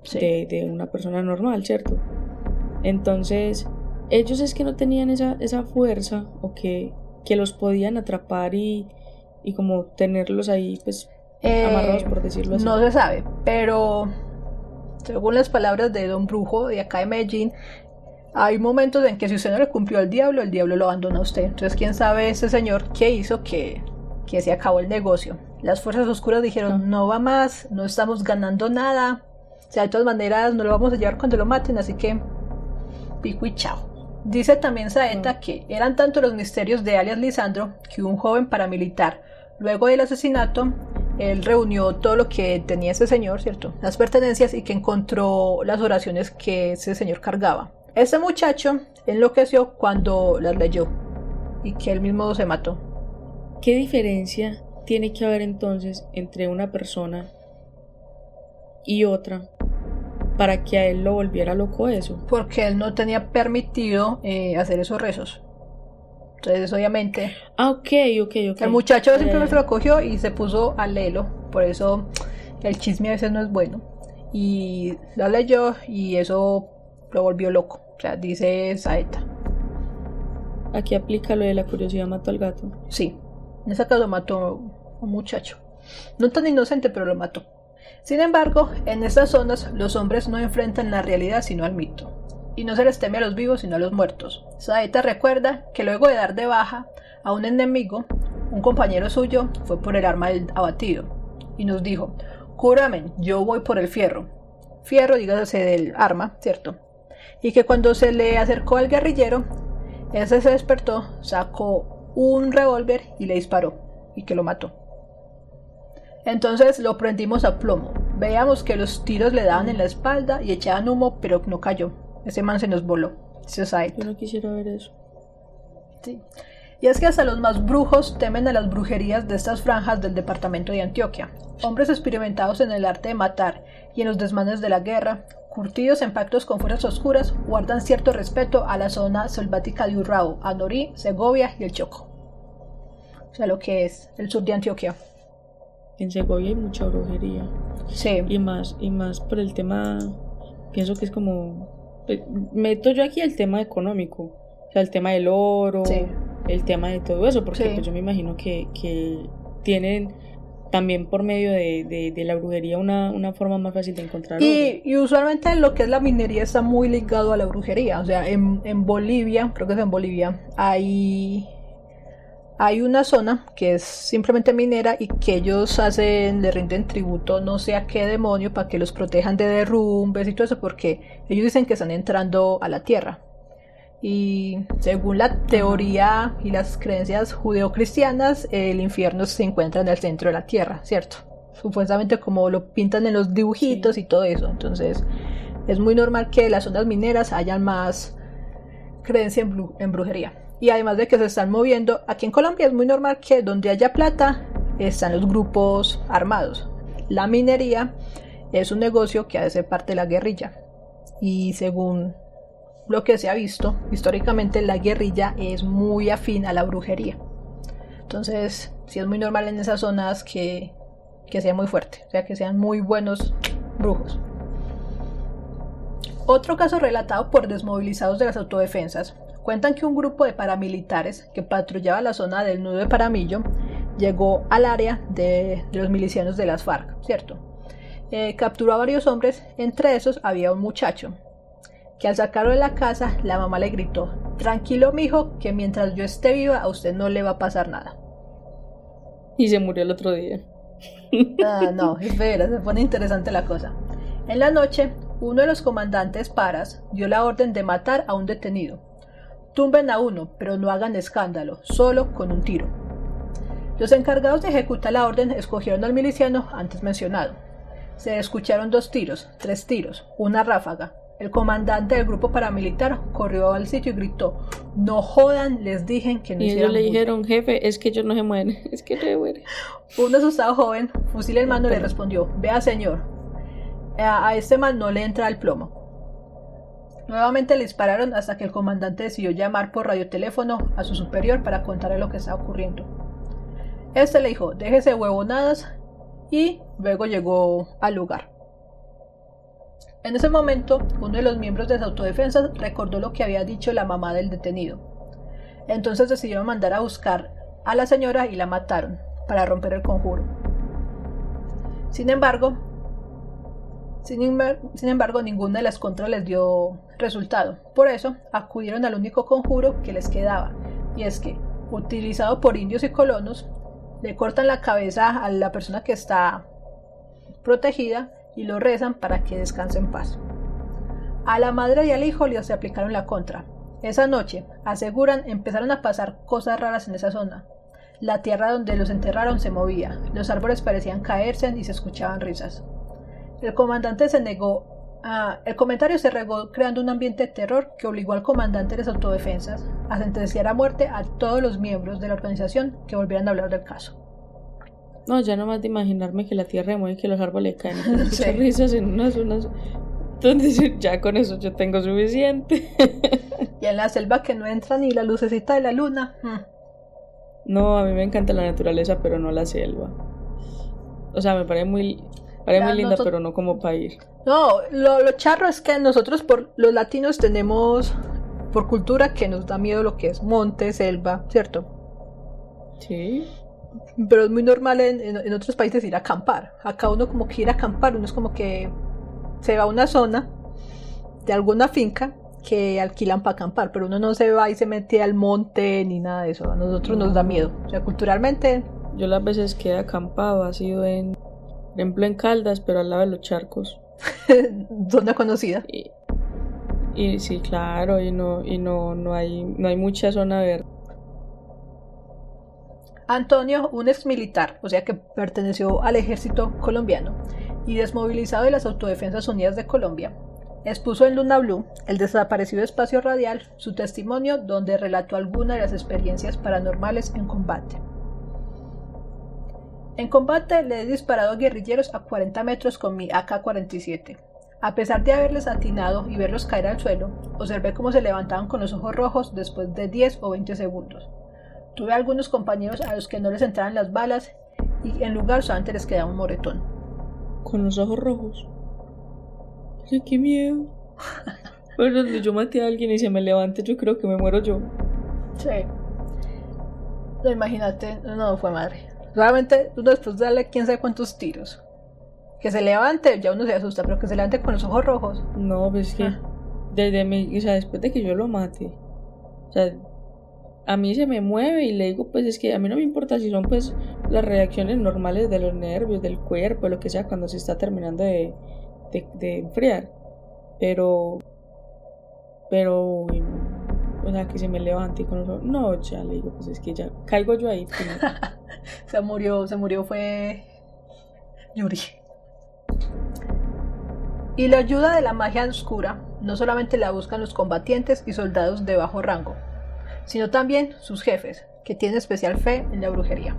Sí. de, de una persona normal, ¿cierto? Entonces, ellos es que no tenían esa, esa fuerza o que, que los podían atrapar y, y como tenerlos ahí, pues, Eh, amarrados, por decirlo así. No se sabe, pero según las palabras de Don Brujo de acá de Medellín, hay momentos en que si usted no le cumplió al diablo, el diablo lo abandona a usted. Entonces, quién sabe ese señor qué hizo que, que se acabó el negocio. Las fuerzas oscuras dijeron, Ah. no va más, no estamos ganando nada. O sea, de todas maneras, no lo vamos a llevar cuando lo maten, así que pico y chao. Dice también Saeta Ah. que eran tanto los misterios de alias Lisandro que un joven paramilitar, luego del asesinato, él reunió todo lo que tenía ese señor, ¿cierto? Las pertenencias y que encontró las oraciones que ese señor cargaba. Ese muchacho enloqueció cuando las leyó y que él mismo se mató. ¿Qué diferencia tiene que haber entonces entre una persona y otra para que a él lo volviera loco eso? Porque él no tenía permitido eh, hacer esos rezos. Entonces, obviamente. Ah, ok, ok, ok. El muchacho simplemente lo cogió y se puso a lelo. Por eso el chisme a veces no es bueno. Y la leyó y eso lo volvió loco. O sea, dice Saeta. Aquí aplica lo de la curiosidad mató al gato. Sí. En ese caso mató a un muchacho. No tan inocente, pero lo mató. Sin embargo, en estas zonas los hombres no enfrentan la realidad sino al mito. Y no se les teme a los vivos sino a los muertos. Saeta recuerda que luego de dar de baja a un enemigo, un compañero suyo fue por el arma del abatido y nos dijo, cúrame, yo voy por el fierro. Fierro, dígase del arma, ¿cierto? Y que cuando se le acercó al guerrillero, ese se despertó, sacó un revólver y le disparó, y que lo mató. Entonces lo prendimos a plomo. Veíamos que los tiros le daban en la espalda y echaban humo, pero no cayó. Ese man se nos voló. Yo no quisiera ver eso. Sí. Y es que hasta los más brujos temen a las brujerías de estas franjas del departamento de Antioquia. Hombres experimentados en el arte de matar y en los desmanes de la guerra, curtidos en pactos con fuerzas oscuras, guardan cierto respeto a la zona selvática de Urrao, Anorí, Segovia y el Choco. O sea, lo que es el sur de Antioquia. En Segovia hay mucha brujería. Sí. Y más, y más por el tema, pienso que es como, eh, meto yo aquí el tema económico, o sea, el tema del oro, el tema de todo eso, porque pues yo me imagino que, que tienen también por medio de, de, la brujería una, una, forma más fácil de encontrar. Y, y, usualmente lo que es la minería está muy ligado a la brujería. O sea, en, en Bolivia, creo que es en Bolivia, hay, hay una zona que es simplemente minera y que ellos hacen, le rinden tributo no sé a qué demonio para que los protejan de derrumbes y todo eso, porque ellos dicen que están entrando a la tierra. Y según la teoría y las creencias judeocristianas, el infierno se encuentra en el centro de la tierra, ¿cierto? Supuestamente como lo pintan en los dibujitos y todo eso. Entonces, es muy normal que en las zonas mineras hayan más creencia en, brujería. Y además de que se están moviendo, aquí en Colombia es muy normal que donde haya plata están los grupos armados. La minería es un negocio que hace parte de la guerrilla. Y según lo que se ha visto, históricamente la guerrilla es muy afín a la brujería. Entonces, sí es muy normal en esas zonas que, que sea muy fuerte, o sea, que sean muy buenos brujos. Otro caso relatado por desmovilizados de las autodefensas cuentan que un grupo de paramilitares que patrullaba la zona del nudo de Paramillo llegó al área de, los milicianos de las FARC, ¿cierto? Eh, capturó a varios hombres, entre esos había un muchacho, que al sacarlo de la casa, la mamá le gritó, tranquilo mijo, que mientras yo esté viva a usted no le va a pasar nada. Y se murió el otro día. Ah, no, espera, se pone interesante la cosa. En la noche, uno de los comandantes Paras dio la orden de matar a un detenido. Tumben a uno, pero no hagan escándalo, solo con un tiro. Los encargados de ejecutar la orden escogieron al miliciano antes mencionado. Se escucharon dos tiros, tres tiros, una ráfaga, el comandante del grupo paramilitar corrió al sitio y gritó, no jodan, les dije que no Y ellos le dijeron, jefe, es que ellos no se mueren, es que no se mueren. Un asustado joven, fusil en mano, le respondió, vea señor, a, este man no le entra el plomo. Nuevamente le dispararon hasta que el comandante decidió llamar por radioteléfono a su superior para contarle lo que estaba ocurriendo. Este le dijo, déjese huevonadas y luego llegó al lugar. En ese momento, uno de los miembros de las autodefensas recordó lo que había dicho la mamá del detenido. Entonces decidieron mandar a buscar a la señora y la mataron para romper el conjuro. Sin embargo, sin, embargo, ninguna de las contras les dio resultado. Por eso acudieron al único conjuro que les quedaba, y es que, utilizado por indios y colonos, le cortan la cabeza a la persona que está protegida y lo rezan para que descanse en paz. A la madre y al hijo les aplicaron la contra. Esa noche, aseguran, empezaron a pasar cosas raras en esa zona. La tierra donde los enterraron se movía, los árboles parecían caerse y se escuchaban risas. El comandante se negó a... El comentario se regó creando un ambiente de terror que obligó al comandante de las autodefensas a sentenciar a muerte a todos los miembros de la organización que volvieran a hablar del caso. No, ya más de imaginarme que la tierra mueve y que los árboles caen. Muchas risas en unas zonas. Entonces, ya con eso yo tengo suficiente. Y en la selva que no entra ni la lucecita de la luna. mm. No, a mí me encanta la naturaleza, pero no la selva. O sea, me parece muy, Ya, muy linda, pero no como para ir. No, lo, lo charro es que nosotros por los latinos tenemos por cultura que nos da miedo lo que es monte, selva, ¿cierto? Sí. Pero es muy normal en, en- en otros países ir a acampar. Acá uno como que ir a acampar, uno es como que se va a una zona de alguna finca que alquilan para acampar, pero uno no se va y se mete al monte ni nada de eso. A nosotros nos da miedo. O sea, culturalmente, Yo las veces que he acampado ha sido en, ejemplo, en Caldas, pero al lado de los charcos. zona conocida. Y, y sí, claro, y no, y no, no hay, no hay mucha zona verde. Antonio, un ex militar, o sea que perteneció al ejército colombiano y desmovilizado de las Autodefensas Unidas de Colombia, expuso en Luna Blue, el desaparecido espacio radial, su testimonio donde relató algunas de las experiencias paranormales en combate. En combate le he disparado a guerrilleros a 40 metros con mi AK-47. A pesar de haberles atinado y verlos caer al suelo, observé cómo se levantaban con los ojos rojos después de 10 o 20 segundos. Tuve algunos compañeros a los que no les entraban las balas y en lugar solamente les quedaba un moretón. Con los ojos rojos. Ay, qué miedo. Pero donde yo maté a alguien y se me levante, yo creo que me muero yo. Sí. No, imagínate, no fue madre. Realmente uno después de darle quién sabe cuántos tiros. Que se levante, ya uno se asusta, pero que se levante con los ojos rojos. No, pues es que Ah. desde mi, o sea, después de que yo lo mate, o sea, a mí se me mueve y le digo, pues es que a mí no me importa si son pues las reacciones normales de los nervios, del cuerpo, lo que sea, cuando se está terminando de, de, de enfriar. Pero, pero. O sea, que se me levante y con ojos- no, ya le digo, pues es que ya caigo yo ahí. pues. Se murió, se murió fue Yuri. Y la ayuda de la magia oscura no solamente la buscan los combatientes y soldados de bajo rango, sino también sus jefes, que tienen especial fe en la brujería.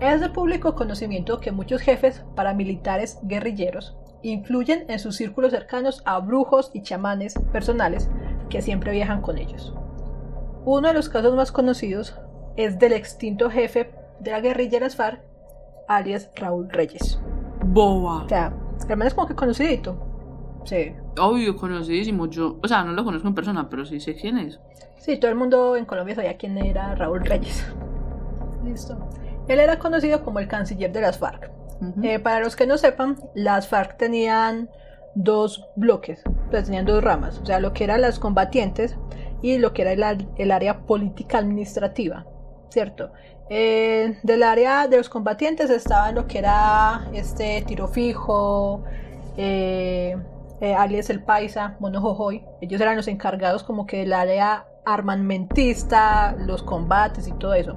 Es de público conocimiento que muchos jefes paramilitares guerrilleros influyen en sus círculos cercanos a brujos y chamanes personales que siempre viajan con ellos. Uno de los casos más conocidos es del extinto jefe de la guerrilla de las FARC, alias Raúl Reyes. Boba. O sea, el man es como que conocidito. Sí. Obvio, conocidísimo. Yo, o sea, no lo conozco en persona, pero sí sé quién es. Sí, todo el mundo en Colombia sabía quién era Raúl Reyes. Listo. Él era conocido como el canciller de las FARC. Ujú. Eh, para los que no sepan, las FARC tenían dos bloques, pues tenían dos ramas, o sea, lo que eran las combatientes y lo que era el, el área política administrativa, ¿cierto? Eh, del área de los combatientes estaba lo que era este tiro fijo, eh, eh, alias el paisa, mono jojoy, ellos eran los encargados como que del área armamentista, los combates y todo eso,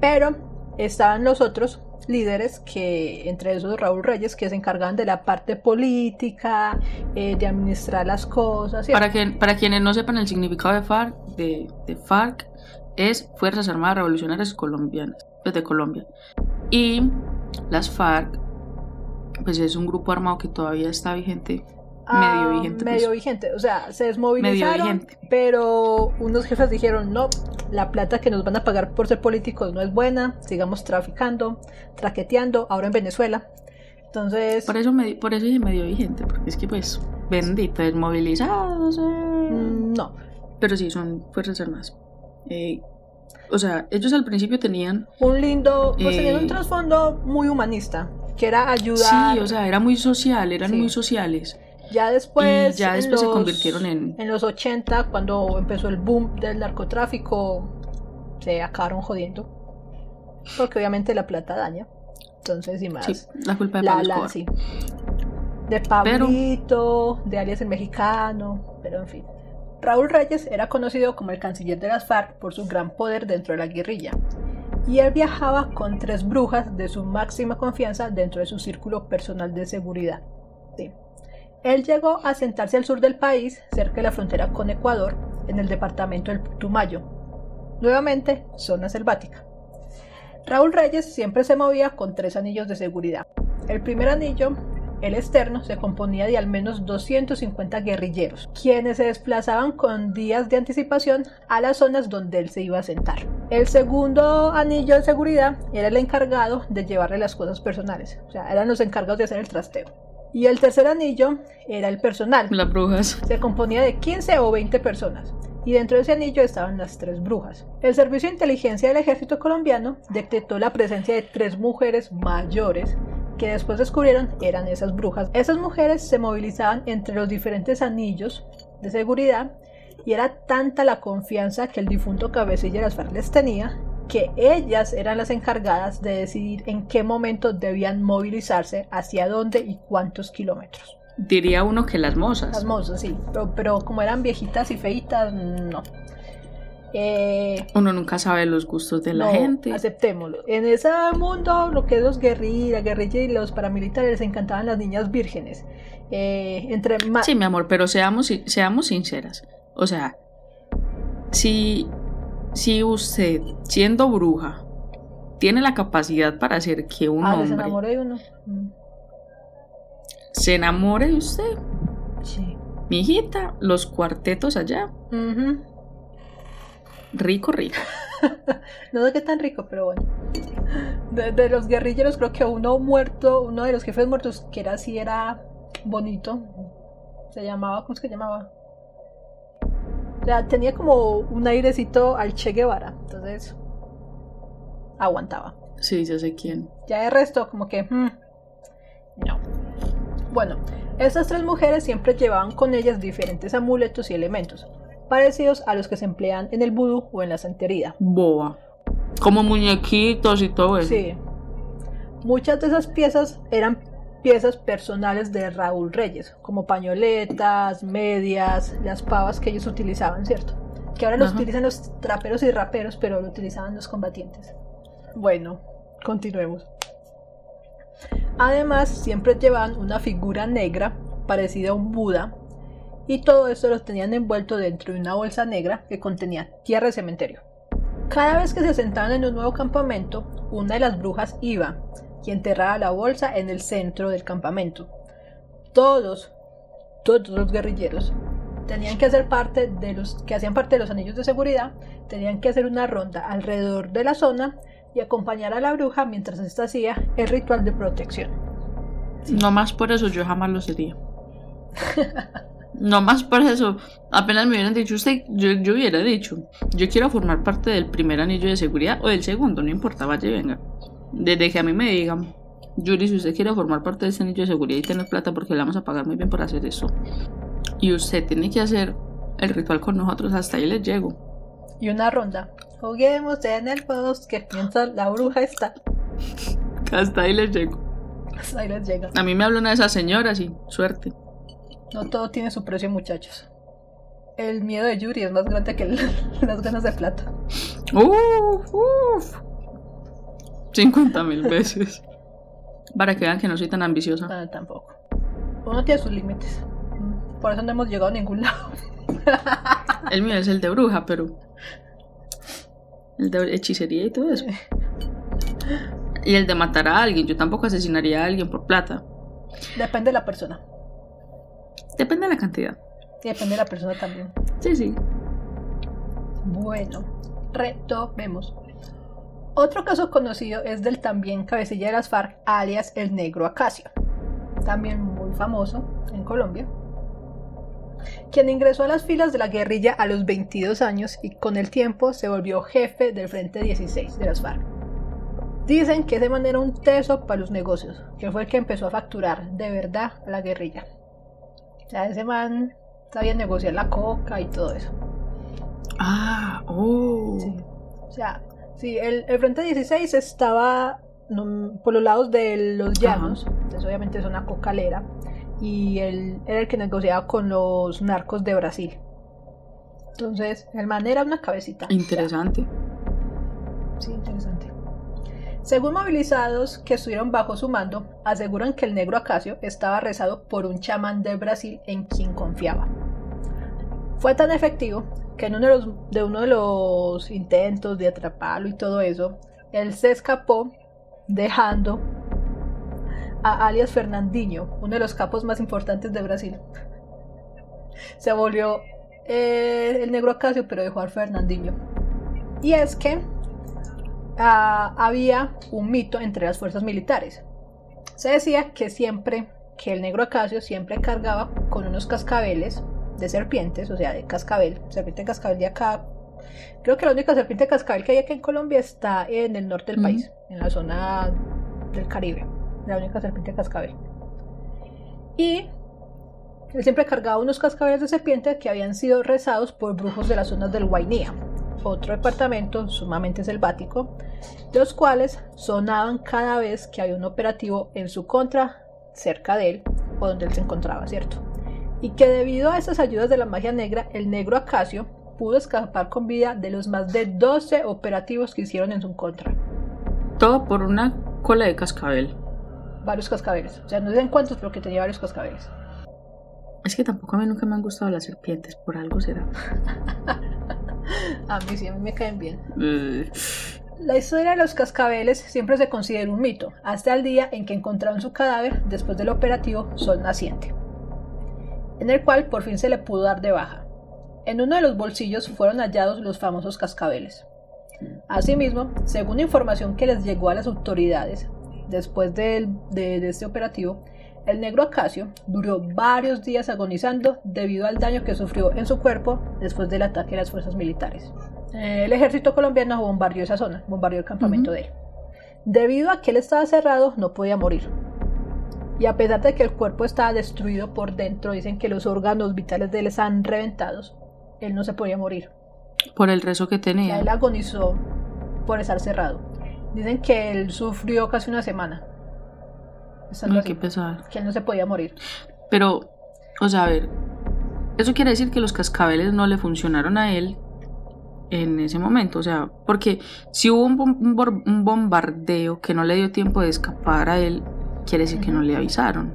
pero estaban los otros líderes que entre esos Raúl Reyes que se encargaban de la parte política eh, de administrar las cosas. Para, que, para quienes no sepan el significado de FARC, de, de FARC es Fuerzas Armadas Revolucionarias Colombianas, pues de Colombia. Y las FARC, pues es un grupo armado que todavía está vigente, Ah, medio vigente. pues. medio vigente o sea se desmovilizaron pero unos jefes dijeron no la plata que nos van a pagar por ser políticos no es buena sigamos traficando traqueteando ahora en Venezuela entonces Por eso, me, por eso dije medio vigente, porque es que pues bendito, desmovilizados. eh. mm, no Pero sí, son Fuerzas Armadas. Eh, o sea, ellos al principio tenían... un lindo pues tenían un Eh, trasfondo muy humanista que era ayudar Sí, o sea, era muy social, eran Sí. muy sociales. Ya después, Y ya se convirtieron en- En los 80, cuando empezó el boom del narcotráfico, se acabaron jodiendo. Porque obviamente la plata daña. Entonces, y más. Sí, la culpa de Pablo la- sí. De Pablito, de alias el mexicano, pero en fin. Raúl Reyes era conocido como el canciller de las FARC por su gran poder dentro de la guerrilla. Y él viajaba con tres brujas de su máxima confianza dentro de su círculo personal de seguridad. Sí. Él llegó a sentarse al sur del país, cerca de la frontera con Ecuador, en el departamento del Putumayo. Nuevamente, zona selvática. Raúl Reyes siempre se movía con tres anillos de seguridad. El primer anillo el externo se componía de al menos 250 guerrilleros, quienes se desplazaban con días de anticipación a las zonas donde él se iba a sentar. El segundo anillo de seguridad era el encargado de llevarle las cosas personales, o sea, eran los encargados de hacer el trasteo. Y el tercer anillo era el personal. Las brujas. Se componía de 15 o 20 personas y dentro de ese anillo estaban las tres brujas. El Servicio de Inteligencia del Ejército colombiano detectó la presencia de tres mujeres mayores que después descubrieron eran esas brujas. Esas mujeres se movilizaban entre los diferentes anillos de seguridad y era tanta la confianza que el difunto cabecilla de las FARC les tenía que ellas eran las encargadas de decidir en qué momento debían movilizarse, hacia dónde y cuántos kilómetros. Diría uno que las mozas. Las mozas, sí, pero, como eran viejitas y feitas, no. Eh, uno nunca sabe los gustos de la gente. Aceptémoslo. En ese mundo, lo que es los guerrillas, guerrilla y los paramilitares, les encantaban las niñas vírgenes. Eh, entre Sí, mi amor, pero seamos, seamos sinceras. O sea, si, si usted, siendo bruja, tiene la capacidad para hacer que un ah, hombre. Se enamore de uno. Mm. ¿Se enamore de usted? Sí. Mi hijita, los cuartetos allá. Rico, rico. no sé qué tan rico, pero bueno. De, los guerrilleros, creo que uno muerto, uno de los jefes muertos, que era así, era bonito. Se llamaba, ¿cómo es que se llamaba? O sea, tenía como un airecito al Che Guevara. Entonces, aguantaba. Sí, yo sé quién. Ya el resto, como que, hmm, no. Bueno, estas tres mujeres siempre llevaban con ellas diferentes amuletos y elementos, parecidos a los que se emplean en el vudú o en la santería. Boa. Como muñequitos y todo eso. Sí. Muchas de esas piezas eran piezas personales de Raúl Reyes, como pañoletas, medias, las pavas que ellos utilizaban, ¿cierto? Que ahora lo utilizan los traperos y raperos, pero lo utilizaban los combatientes. Bueno, continuemos. Además, siempre llevaban una figura negra parecida a un Buda y todo esto lo tenían envuelto dentro de una bolsa negra que contenía tierra de cementerio. Cada vez que se sentaban en un nuevo campamento, una de las brujas iba y enterraba la bolsa en el centro del campamento. Todos, todos los guerrilleros tenían que hacer parte de los que hacían parte de los anillos de seguridad, tenían que hacer una ronda alrededor de la zona y acompañar a la bruja mientras ésta hacía el ritual de protección. No más por eso yo jamás lo sería. no más por eso. Apenas me hubieran dicho usted, yo, yo, hubiera dicho, yo quiero formar parte del primer anillo de seguridad o del segundo, no importa, vaya venga. Desde que a mí me digan, Yuri, si usted quiere formar parte de ese anillo de seguridad y tener plata porque le vamos a pagar muy bien por hacer eso. Y usted tiene que hacer el ritual con nosotros, hasta ahí les llego. Y una ronda. Juguemos en el bosque mientras la bruja está. Hasta ahí les llego. Hasta ahí les llega. A mí me hablan de esas señoras y suerte. No todo tiene su precio, muchachos. El miedo de Yuri es más grande que las ganas de plata. Uf, uf. 50 mil veces. Para que vean que no soy tan ambiciosa. No, tampoco. Uno tiene sus límites. Por eso no hemos llegado a ningún lado. el mío es el de bruja, pero el de hechicería y todo eso. Y el de matar a alguien. Yo tampoco asesinaría a alguien por plata. Depende de la persona. Depende de la cantidad. Y depende de la persona también. Sí, sí. Bueno, retomemos. Otro caso conocido es del también cabecilla de las FARC, alias el negro Acacio. También muy famoso en Colombia quien ingresó a las filas de la guerrilla a los 22 años y con el tiempo se volvió jefe del Frente 16 de las FARC. Dicen que de manera un teso para los negocios, que fue el que empezó a facturar de verdad a la guerrilla. O sea, ese man sabía negociar la coca y todo eso. Ah, oh. O sea, sí, el, Frente 16 estaba por los lados de los llanos, entonces obviamente es una cocalera y él era el que negociaba con los narcos de Brasil. Entonces, el man era una cabecita. Interesante. Sí, interesante. Según movilizados que estuvieron bajo su mando, aseguran que el negro Acacio estaba rezado por un chamán de Brasil en quien confiaba. Fue tan efectivo que en uno de, los, de uno de los intentos de atraparlo y todo eso, él se escapó dejando a alias Fernandinho, uno de los capos más importantes de Brasil. Se volvió eh, el negro Acacio, pero dejó al Fernandinho. Y es que ah, había un mito entre las fuerzas militares. Se decía que siempre, que el negro Acacio siempre cargaba con unos cascabeles de serpientes, o sea, de cascabel, serpiente cascabel de acá. Creo que la única serpiente cascabel que hay aquí en Colombia está en el norte del país, en la zona del Caribe, la única serpiente cascabel. Y él siempre cargaba unos cascabeles de serpiente que habían sido rezados por brujos de las zonas del Guainía, otro departamento sumamente selvático, los cuales sonaban cada vez que había un operativo en su contra cerca de él o donde él se encontraba, ¿cierto? Y que debido a esas ayudas de la magia negra, el negro Acacio pudo escapar con vida de los más de 12 operativos que hicieron en su contra. Todo por una cola de cascabel. Varios cascabeles, o sea, no sé en cuántos, pero que tenía varios cascabeles. Es que tampoco a mí nunca me han gustado las serpientes, por algo será. a mí sí, a mí me caen bien. La historia de los cascabeles siempre se considera un mito, hasta el día en que encontraron su cadáver después del operativo Sol Naciente, en el cual por fin se le pudo dar de baja. En uno de los bolsillos fueron hallados los famosos cascabeles. Asimismo, según información que les llegó a las autoridades después de, de este operativo, el negro Acacio duró varios días agonizando debido al daño que sufrió en su cuerpo después del ataque de las fuerzas militares. El ejército colombiano bombardeó esa zona, bombardeó el campamento de él. Debido a que él estaba cerrado, no podía morir. Y a pesar de que el cuerpo estaba destruido por dentro, dicen que los órganos vitales de él están reventados, él no se podía morir. Por el rezo que tenía. él agonizó por estar cerrado. Dicen que él sufrió casi una semana qué Que él no se podía morir. Pero, o sea, a ver, eso quiere decir que los cascabeles no le funcionaron a él en ese momento, o sea, porque si hubo un, bombardeo que no le dio tiempo de escapar a él, quiere decir que no le avisaron.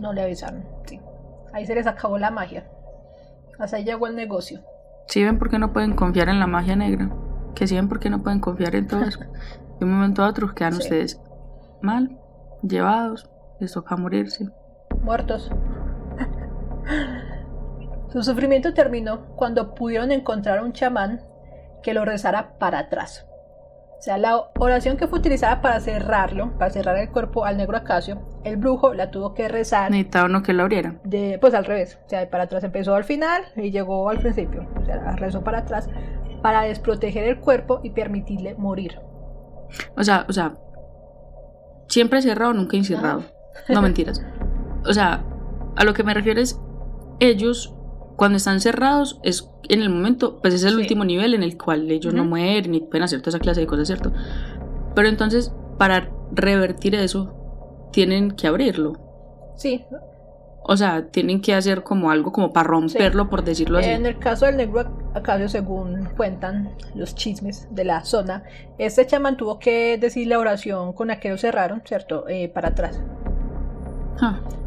No le avisaron, sí. Ahí se les acabó la magia. Hasta ahí llegó el negocio. ¿Sí ven por qué no pueden confiar en la magia negra? Que sí ven por qué no pueden confiar en todo eso. De un momento a otro quedan ustedes mal llevados, les toca morirse. Muertos. Su sufrimiento terminó cuando pudieron encontrar un chamán que lo rezara para atrás. O sea, la oración que fue utilizada para cerrarlo, para cerrar el cuerpo al negro acacio, el brujo la tuvo que rezar. Necesitaba uno que la abriera. De, pues al revés. O sea, para atrás empezó al final y llegó al principio. O sea, rezó para atrás para desproteger el cuerpo y permitirle morir. O sea, o sea, Siempre cerrado, nunca encerrado. No mentiras. O sea, a lo que me refiero es, ellos cuando están cerrados es en el momento, pues es el último nivel en el cual ellos no mueren ni pueden hacer toda esa clase de cosas, ¿cierto? Pero entonces, para revertir eso, tienen que abrirlo. Sí, o sea, tienen que hacer como algo como para romperlo, por decirlo así. En el caso del negro Acacio, según cuentan los chismes de la zona, este chamán tuvo que decir la oración con la que lo cerraron, ¿cierto? Eh, para atrás.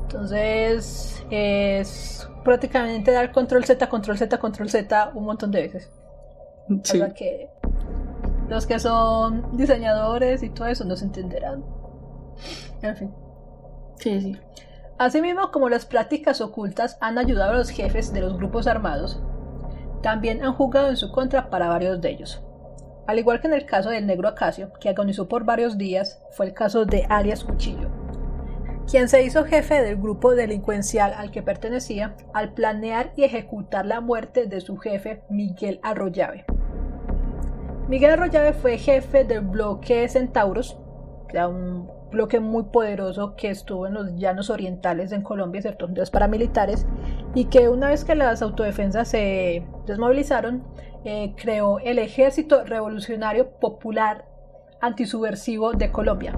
Entonces, es prácticamente dar control Z, control Z, control Z un montón de veces. Sí. O sea que los que son diseñadores y todo eso no se entenderán. En fin. Sí, sí. Asimismo, como las prácticas ocultas han ayudado a los jefes de los grupos armados, también han jugado en su contra para varios de ellos. Al igual que en el caso del negro Acacio, que agonizó por varios días, fue el caso de Arias Cuchillo, quien se hizo jefe del grupo delincuencial al que pertenecía al planear y ejecutar la muerte de su jefe Miguel Arroyave. Miguel Arroyave fue jefe del bloque Centauros, un bloque muy poderoso que estuvo en los llanos orientales en Colombia, ¿cierto? De paramilitares, y que una vez que las autodefensas se desmovilizaron, eh, creó el Ejército Revolucionario Popular Antisubversivo de Colombia.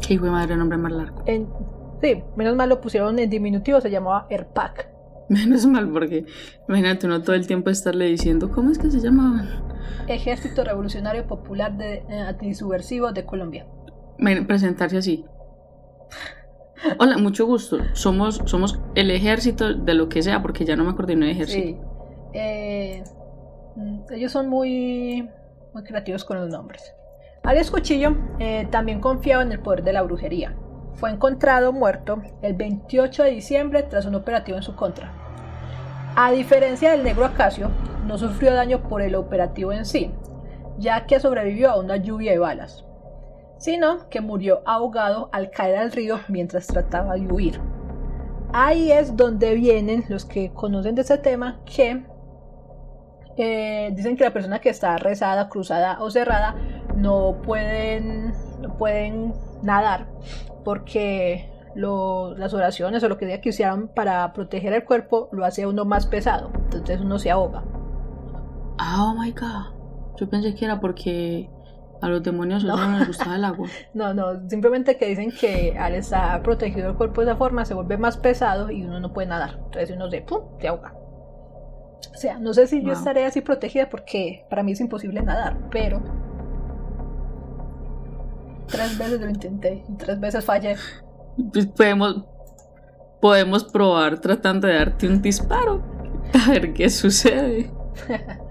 Qué hijo de madre, nombre más largo. sí, menos mal lo pusieron en diminutivo, se llamaba ERPAC. Menos mal, porque imagínate uno todo el tiempo estarle diciendo, ¿cómo es que se llamaban? Ejército Revolucionario Popular de, eh, Antisubversivo de Colombia presentarse así. Hola, mucho gusto. Somos, somos el ejército de lo que sea, porque ya no me acuerdo de ejército. Sí. Eh, ellos son muy, muy creativos con los nombres. Arias Cuchillo eh, también confiaba en el poder de la brujería. fue encontrado muerto el 28 de diciembre tras un operativo en su contra. A diferencia del negro Acacio, no sufrió daño por el operativo en sí, ya que sobrevivió a una lluvia de balas, sino que murió ahogado al caer al río mientras trataba de huir. Ahí es donde vienen los que conocen de ese tema que eh, dicen que la persona que está rezada, cruzada o cerrada no pueden, no pueden nadar porque las oraciones o lo que sea que hicieron para proteger el cuerpo lo hace uno más pesado, entonces uno se ahoga. Oh my god. Yo pensé que era porque a los demonios no. no les gustaba el agua. No, no, simplemente que dicen que al estar protegido el cuerpo de esa forma se vuelve más pesado y uno no puede nadar. Entonces uno se, ¡pum! se ahoga. O sea, no sé si yo estaré así protegida porque para mí es imposible nadar, pero tres veces lo intenté y tres veces fallé. Pues podemos, podemos probar tratando de darte un disparo. A ver qué sucede.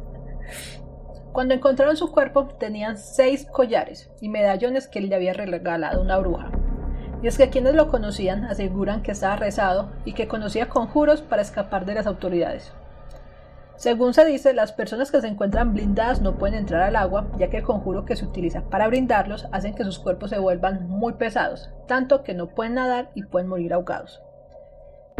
Cuando encontraron su cuerpo tenían seis collares y medallones que le había regalado una bruja. Y es que quienes lo conocían aseguran que estaba rezado y que conocía conjuros para escapar de las autoridades. Según se dice, las personas que se encuentran blindadas no pueden entrar al agua, ya que el conjuro que se utiliza para brindarlos hacen que sus cuerpos se vuelvan muy pesados, tanto que no pueden nadar y pueden morir ahogados.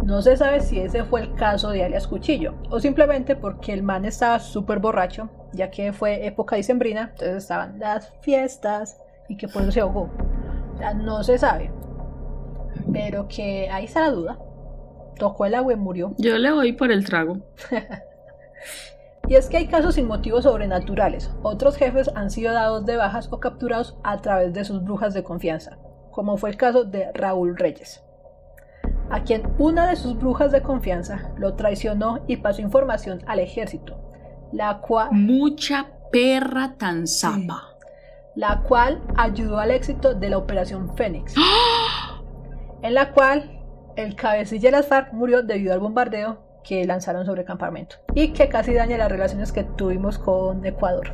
No se sabe si ese fue el caso de alias Cuchillo, o simplemente porque el man estaba súper borracho, ya que fue época dicembrina, entonces estaban las fiestas y que por eso se ahogó. O sea, no se sabe. Pero que ahí está la duda. Tocó el agua y murió. Yo le voy por el trago. Y es que hay casos sin motivos sobrenaturales. Otros jefes han sido dados de bajas o capturados a través de sus brujas de confianza, como fue el caso de Raúl Reyes, a quien una de sus brujas de confianza lo traicionó y pasó información al ejército, la cual... Mucha perra tan zapa. La cual ayudó al éxito de la Operación Fénix, en la cual el cabecilla de las FARC murió debido al bombardeo que lanzaron sobre el campamento y que casi daña las relaciones que tuvimos con Ecuador.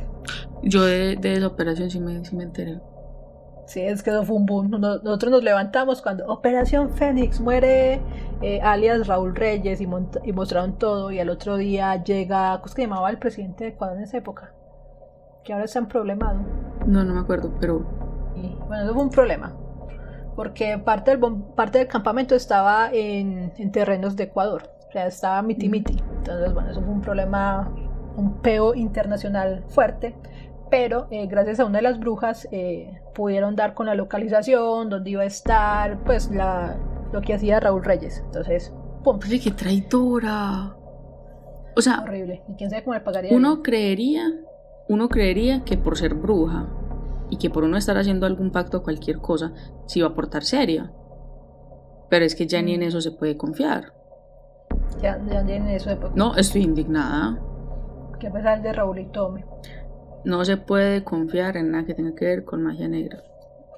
Yo de, esa operación sí me, sí me enteré. Sí, es que eso fue un boom. Nosotros nos levantamos cuando Operación Fénix muere eh, alias Raúl Reyes y, y, mostraron todo y al otro día llega, ¿cómo se llamaba el presidente de Ecuador en esa época? Que ahora está en problemado. No, no me acuerdo, pero... bueno, eso fue un problema. Porque parte del, parte del campamento estaba en, en terrenos de Ecuador. O sea, estaba miti miti. Entonces, bueno, eso fue un problema, un peo internacional fuerte. Pero eh, gracias a una de las brujas eh, pudieron dar con la localización, donde iba a estar, pues la, lo que hacía Raúl Reyes. Entonces, ¡pum! Pero qué traidora. O sea, horrible. ¿Y quién sabe cómo le pagaría? Uno creería, uno creería que por ser bruja y que por uno estar haciendo algún pacto o cualquier cosa, se iba a portar seria. Pero es que ya ni en mm. eso se puede confiar. Ya, ya tiene eso de No, estoy indignada. Que a pesar de Raúl y Tome. No se puede confiar en nada que tenga que ver con magia negra.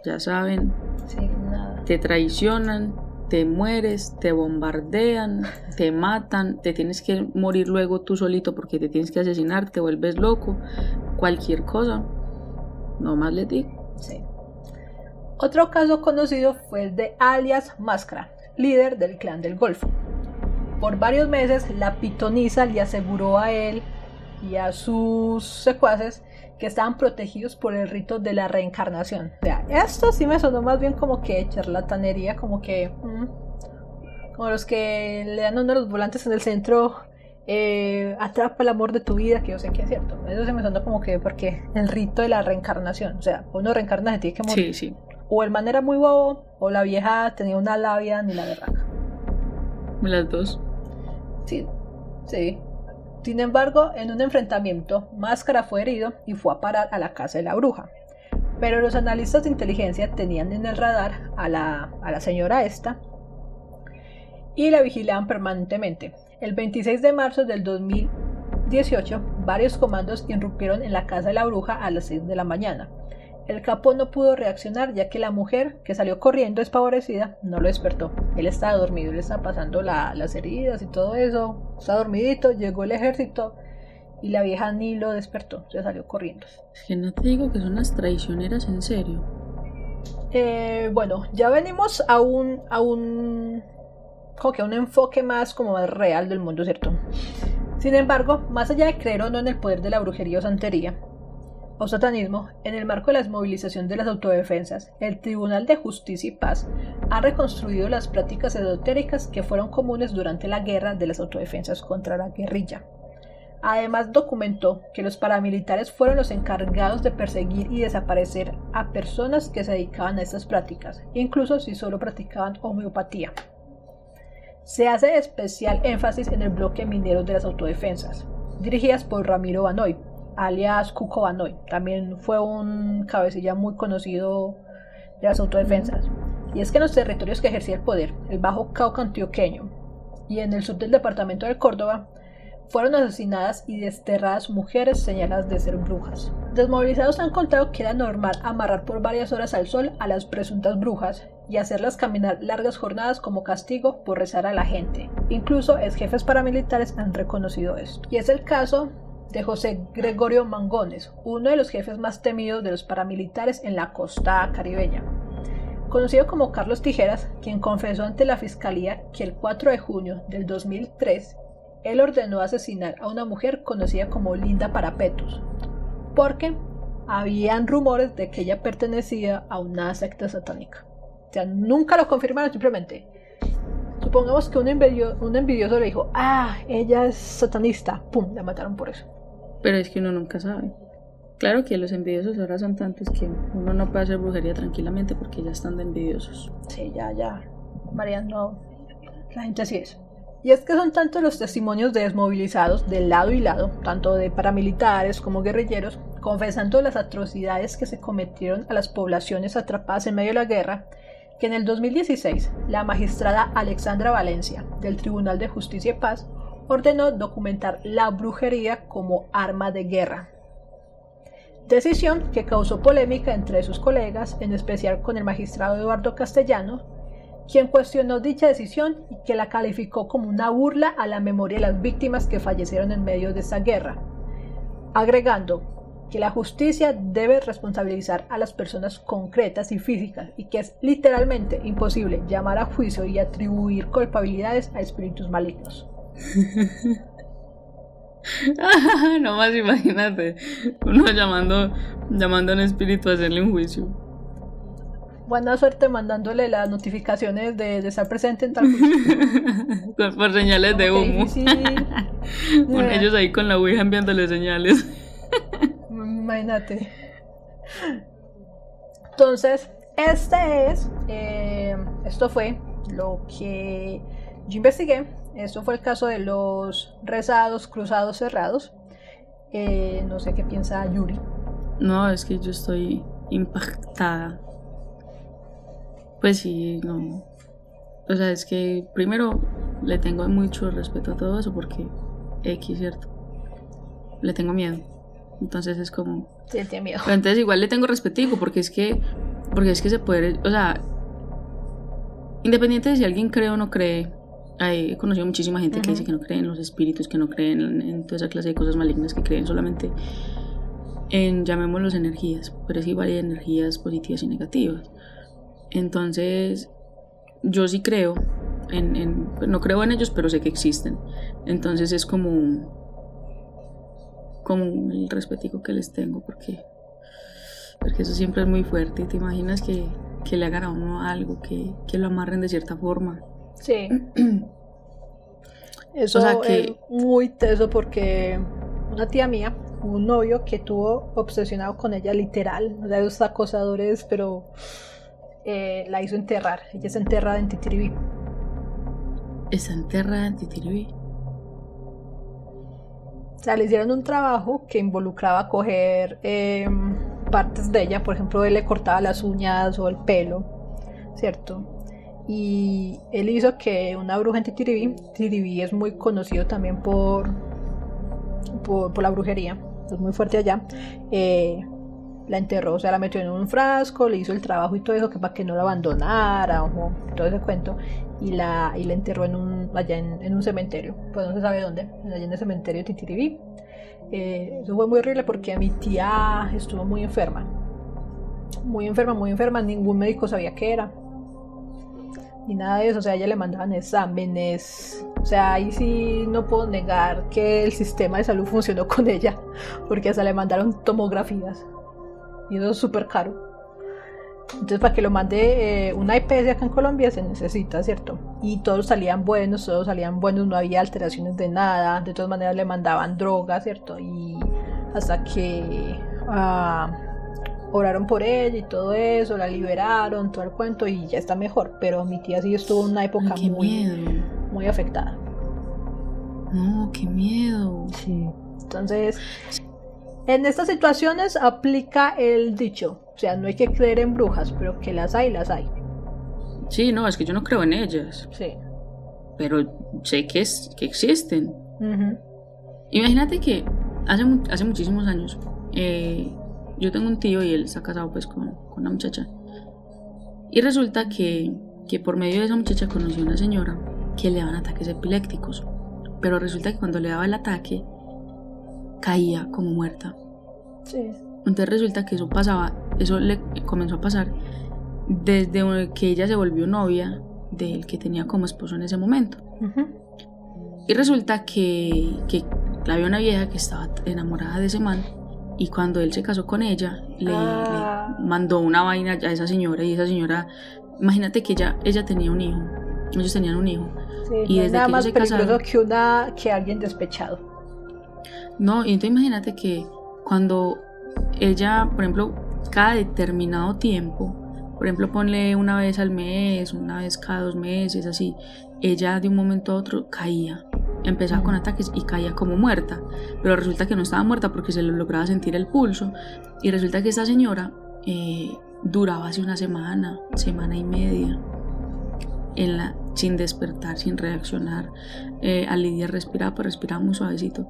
Ya saben. Sí, nada. Te traicionan, te mueres, te bombardean, te matan, te tienes que morir luego tú solito porque te tienes que asesinar, te vuelves loco, cualquier cosa. No más le digo. Sí. Otro caso conocido fue el de alias Máscara, líder del clan del Golfo. Por varios meses la pitonisa le aseguró a él y a sus secuaces que estaban protegidos por el rito de la reencarnación. O sea, esto sí me sonó más bien como que charlatanería, como que... Mm, como los que le dan uno de los volantes en el centro, eh, atrapa el amor de tu vida, que yo sé que es cierto. Eso se me sonó como que porque el rito de la reencarnación, o sea, uno reencarna se tiene que morir. Sí, sí. O el man era muy bobo, o la vieja tenía una labia ni la berraca. Las dos. Sí, sí. Sin embargo, en un enfrentamiento, Máscara fue herido y fue a parar a la casa de la bruja. Pero los analistas de inteligencia tenían en el radar a la, a la señora esta y la vigilaban permanentemente. El 26 de marzo del 2018, varios comandos irrumpieron en la casa de la bruja a las 6 de la mañana el capo no pudo reaccionar ya que la mujer, que salió corriendo espavorecida, no lo despertó. Él estaba dormido, le estaba pasando las heridas y todo eso. Estaba dormidito, llegó el ejército y la vieja ni lo despertó, se salió corriendo. Es que no te digo que son las traicioneras en serio. Eh, bueno, ya venimos a un, a un, como que a un enfoque más como más real del mundo, ¿cierto? Sin embargo, más allá de creer o no en el poder de la brujería o santería, o satanismo, en el marco de la desmovilización de las autodefensas, el Tribunal de Justicia y Paz ha reconstruido las prácticas esotéricas que fueron comunes durante la guerra de las autodefensas contra la guerrilla. Además documentó que los paramilitares fueron los encargados de perseguir y desaparecer a personas que se dedicaban a estas prácticas, incluso si solo practicaban homeopatía. Se hace especial énfasis en el bloque minero de las autodefensas, dirigidas por Ramiro Banoy, alias Cuco Banoy. También fue un cabecilla muy conocido de las autodefensas. Y es que en los territorios que ejercía el poder, el Bajo Cauca antioqueño y en el sur del departamento de Córdoba, fueron asesinadas y desterradas mujeres señaladas de ser brujas. Desmovilizados han contado que era normal amarrar por varias horas al sol a las presuntas brujas y hacerlas caminar largas jornadas como castigo por rezar a la gente. Incluso ex jefes paramilitares han reconocido esto. Y es el caso de José Gregorio Mangones, uno de los jefes más temidos de los paramilitares en la costa caribeña. Conocido como Carlos Tijeras, quien confesó ante la fiscalía que el 4 de junio del 2003 él ordenó asesinar a una mujer conocida como Linda Parapetus, porque habían rumores de que ella pertenecía a una secta satánica. O sea, nunca lo confirmaron, simplemente. Supongamos que un, un envidioso le dijo, ah, ella es satanista, pum, la mataron por eso. Pero es que uno nunca sabe. Claro que los envidiosos ahora son tantos que uno no puede hacer brujería tranquilamente porque ya están de envidiosos. Sí, ya, ya. María, no. La gente así es. Y es que son tantos los testimonios de desmovilizados de lado y lado, tanto de paramilitares como guerrilleros, confesando las atrocidades que se cometieron a las poblaciones atrapadas en medio de la guerra, que en el 2016 la magistrada Alexandra Valencia del Tribunal de Justicia y Paz ordenó documentar la brujería como arma de guerra. Decisión que causó polémica entre sus colegas, en especial con el magistrado Eduardo Castellano, quien cuestionó dicha decisión y que la calificó como una burla a la memoria de las víctimas que fallecieron en medio de esa guerra, agregando que la justicia debe responsabilizar a las personas concretas y físicas y que es literalmente imposible llamar a juicio y atribuir culpabilidades a espíritus malignos. no más imagínate, uno llamando, llamando a un espíritu a hacerle un juicio. Buena suerte mandándole las notificaciones de, estar presente en tal por, por señales de humo. ellos ahí con la Ouija enviándole señales. Imagínate. Entonces, este es. Eh, esto fue lo que yo investigué esto fue el caso de los rezados, cruzados, cerrados. Eh, no sé qué piensa Yuri. No, es que yo estoy impactada. Pues sí, no. O sea, es que primero le tengo mucho respeto a todo eso porque X, ¿cierto? Le tengo miedo. Entonces es como... Sí, tiene miedo. Pero entonces igual le tengo respetico porque es que... Porque es que se puede... O sea... Independiente de si alguien cree o no cree, he conocido muchísima gente que dice que no creen en los espíritus, que no creen en, toda esa clase de cosas malignas, que creen solamente en, llamémoslos energías, pero es igual hay energías positivas y negativas. Entonces, yo sí creo, en, no creo en ellos, pero sé que existen. Entonces es como, como el respetico que les tengo, porque, porque eso siempre es muy fuerte. ¿Te imaginas que, que le hagan a uno algo, que, que lo amarren de cierta forma? Sí. Eso es muy teso porque una tía mía, un novio que tuvo obsesionado con ella literal, o sea, esos acosadores, pero eh, la hizo enterrar. Ella está enterrada en Titiribí. ¿Está enterrada en Titiribí? O sea, le hicieron un trabajo que involucraba coger em, partes de ella, por ejemplo, él le cortaba las uñas o el pelo, ¿cierto? Y él hizo que una bruja en Titiribí, Titiribí es muy conocido también por, por, la brujería, es muy fuerte allá, eh, la enterró, o sea, la metió en un frasco, le hizo el trabajo y todo eso que para que no la abandonara, o todo ese cuento, y la, y la enterró en un, allá en, un cementerio, pues no se sabe dónde, allá en el cementerio de Titiribí. Eh, eso fue muy horrible porque mi tía estuvo muy enferma muy enferma, muy enferma, ningún médico sabía qué era. Ni nada de eso, o sea, ella le mandaban exámenes. O sea, ahí sí no puedo negar que el sistema de salud funcionó con ella, porque hasta le mandaron tomografías. Y eso es súper caro. Entonces, para que lo mande eh, una IPS acá en Colombia se necesita, ¿cierto? Y todos salían buenos, todos salían buenos, no había alteraciones de nada. De todas maneras, le mandaban droga, ¿cierto? Y hasta que ah, oraron por ella y todo eso, la liberaron, todo el cuento y ya está mejor. Pero mi tía sí estuvo en una época muy, muy afectada. No, qué miedo. Sí. Entonces, en estas situaciones aplica el dicho, o sea, no hay que creer en brujas, pero que las hay, las hay. Sí, no, es que yo no creo en ellas. Sí. Pero sé que, es, que existen. Imagínate que hace, hace muchísimos años, eh, yo tengo un tío y él está casado pues con, con una muchacha. Y resulta que, que por medio de esa muchacha conoció a una señora que le daban ataques epilépticos. Pero resulta que cuando le daba el ataque, caía como muerta. Sí. Entonces resulta que eso pasaba, eso le comenzó a pasar desde que ella se volvió novia del que tenía como esposo en ese momento. Y resulta que, que había una vieja que estaba enamorada de ese man y cuando él se casó con ella le, Ah. mandó una vaina a esa señora y esa señora, imagínate que ella, ella tenía un hijo, ellos tenían un hijo. Sí, Y no desde nada que más ellos se peligroso casaron- que, una, que alguien despechado. No, y entonces imagínate que cuando ella, por ejemplo, cada determinado tiempo, por ejemplo, ponle una vez al mes, una vez cada dos meses, así, ella de un momento a otro caía. Empezaba con ataques y caía como muerta, pero resulta que no estaba muerta porque se le lograba sentir el pulso. Y resulta que esta señora eh, duraba así una semana, semana y media, en la, sin despertar, sin reaccionar. Eh, a Lidia respiraba, pero respiraba muy suavecito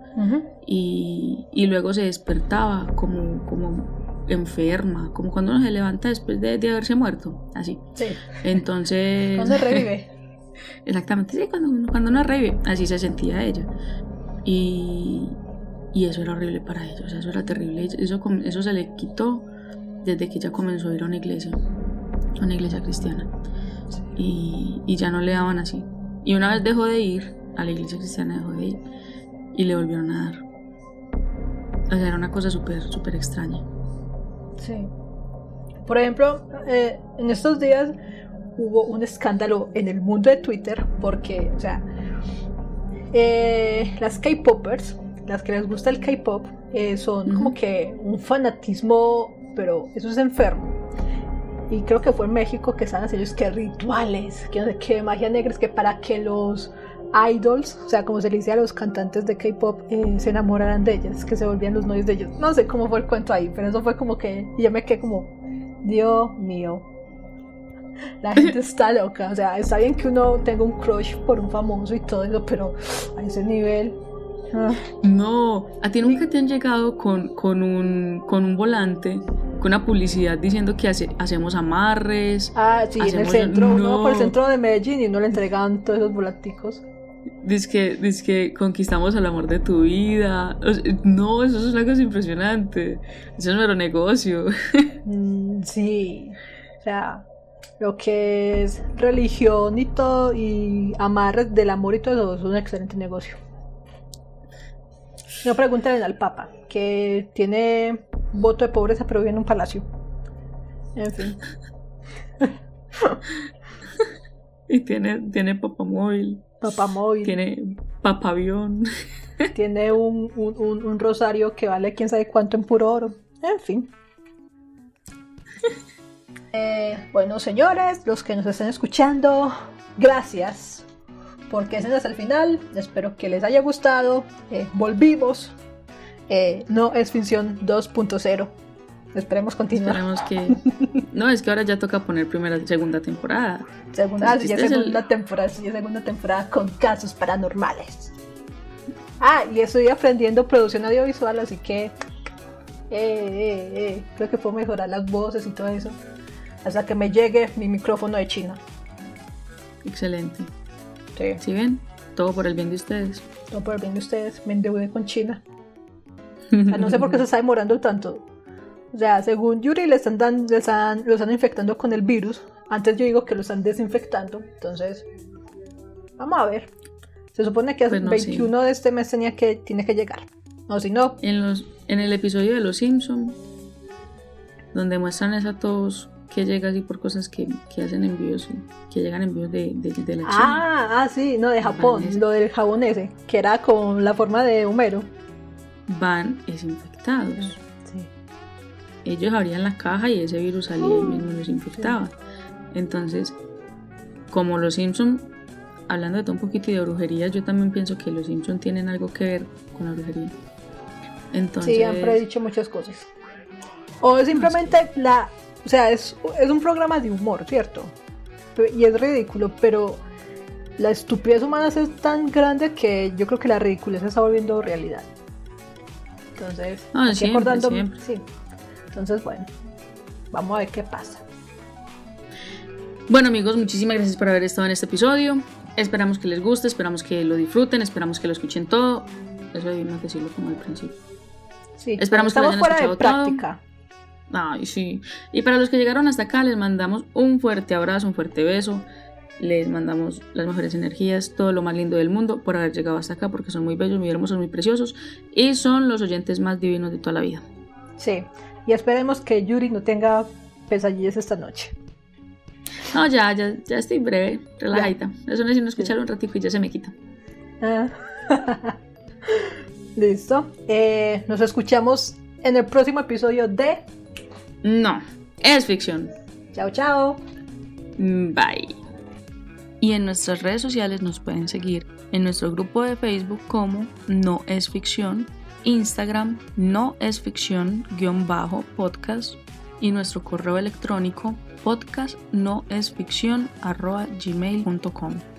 y, y luego se despertaba como, como enferma, como cuando uno se levanta después de, de haberse muerto, así. Sí. Entonces... Cuando revive. Exactamente, sí, cuando, cuando uno revive, así se sentía ella. Y, y eso era horrible para ella, o sea, eso era terrible. Eso, eso se le quitó desde que ella comenzó a ir a una iglesia, a una iglesia cristiana. Y, y ya no le daban así. Y una vez dejó de ir a la iglesia cristiana, dejó de ir y le volvieron a dar. O sea, era una cosa súper, súper extraña. Sí. Por ejemplo, eh, en estos días hubo un escándalo en el mundo de Twitter porque, o sea, eh, las K-Poppers, las que les gusta el K-Pop, eh, son como que un fanatismo, pero eso es enfermo. Y creo que fue en México que estaban haciendo es que rituales, que no sé qué, magia negra, es que para que los idols, o sea, como se le dice a los cantantes de K-pop, eh, se enamoraran de ellas, que se volvían los novios de ellos. No sé cómo fue el cuento ahí, pero eso fue como que yo me quedé como, Dios mío. La gente está loca, o sea, está bien que uno tenga un crush por un famoso y todo eso, pero a ese nivel. ah, No, a ti nunca te han llegado con, con, un, con un volante, con una publicidad diciendo que hace- hacemos amarres. Ah, sí, en el centro, uno por el no. centro de Medellín y no le entregaban todos esos volanticos. Dice que, que conquistamos el amor de tu vida. O sea, no, eso es una cosa impresionante. Eso es mero negocio. Mm, sí, o sea, lo que es religión y todo, y amarres del amor y todo eso es un excelente negocio. No pregunten al Papa, que tiene voto de pobreza pero vive en un palacio. En fin, Y tiene, tiene papamóvil, papá móvil, tiene, tiene papavión. un, un- un- un rosario que vale quién sabe cuánto en puro oro. En fin. Eh, bueno, señores, los que nos estén escuchando, gracias por quedarse hasta el final. Espero que les haya gustado. Eh, volvimos. Eh, no es ficción 2.0. Esperemos continuar. Esperemos que. No, es que ahora ya toca poner primera y segunda temporada. Segunda, ah, sí, ya Este es el- segunda temporada, sí, segunda temporada con casos paranormales. Ah, y estoy aprendiendo producción audiovisual, así que eh, eh, eh, creo que puedo mejorar las voces y todo eso. Hasta que me llegue mi micrófono de China. Excelente. Sí, ¿Sí ven? Todo por el bien de ustedes. todo por el bien de ustedes, me endeudé con China. No sé por qué se está demorando tanto. O sea, según Yuri le están, dan- le están- lo están infectando con el virus. Antes yo digo que lo están desinfectando. Entonces, vamos a ver. Se supone que el Pues no sé. 21 de este mes tenía que, tiene que llegar. No, si no, En, los, en el episodio de Los Simpson, donde muestran esa tos que llega así por cosas que, que hacen envíos, que llegan envíos de, de, de la China. Ah, ah, sí, no, de Japón, lo del jabón ese, que era con la forma de Homero. Van es infectados. Sí. Ellos abrían la caja y ese virus salía y mismo los infectaba. Entonces, como los Simpson, hablando de todo un poquito y de brujería, yo también pienso que los Simpson tienen algo que ver con la brujería. Entonces, Sí, han predicho muchas cosas. O simplemente la. O sea, es, es un programa de humor, ¿cierto? Y es ridículo, pero la estupidez humana es tan grande que yo creo que la ridiculez se está volviendo realidad. Entonces, Ah, siempre, sí. Entonces, bueno, vamos a ver qué pasa. Bueno amigos, muchísimas gracias por haber estado en este episodio. Esperamos que les guste, esperamos que lo disfruten, esperamos que lo escuchen todo. Eso debimos decirlo como al principio. Sí, Esperamos que lo hayan fuera de escuchado todo. Ay, sí. Y para los que llegaron hasta acá, les mandamos un fuerte abrazo, un fuerte beso. Les mandamos las mejores energías, todo lo más lindo del mundo por haber llegado hasta acá, porque son muy bellos, muy hermosos, muy preciosos y son los oyentes más divinos de toda la vida. Sí, y esperemos que Yuri no tenga pesadillas esta noche. No, ya, ya, ya estoy breve, relajadita. Eso necesito escuchar un ratito y ya se me quita. Ah. Listo. Eh, nos escuchamos en el próximo episodio de No, es ficción. Chao, chao. Bye. Y en nuestras redes sociales nos pueden seguir en nuestro grupo de Facebook como No es Ficción, Instagram No es Ficción guion bajo podcast y nuestro correo electrónico podcast no es ficción arroba gmail.com.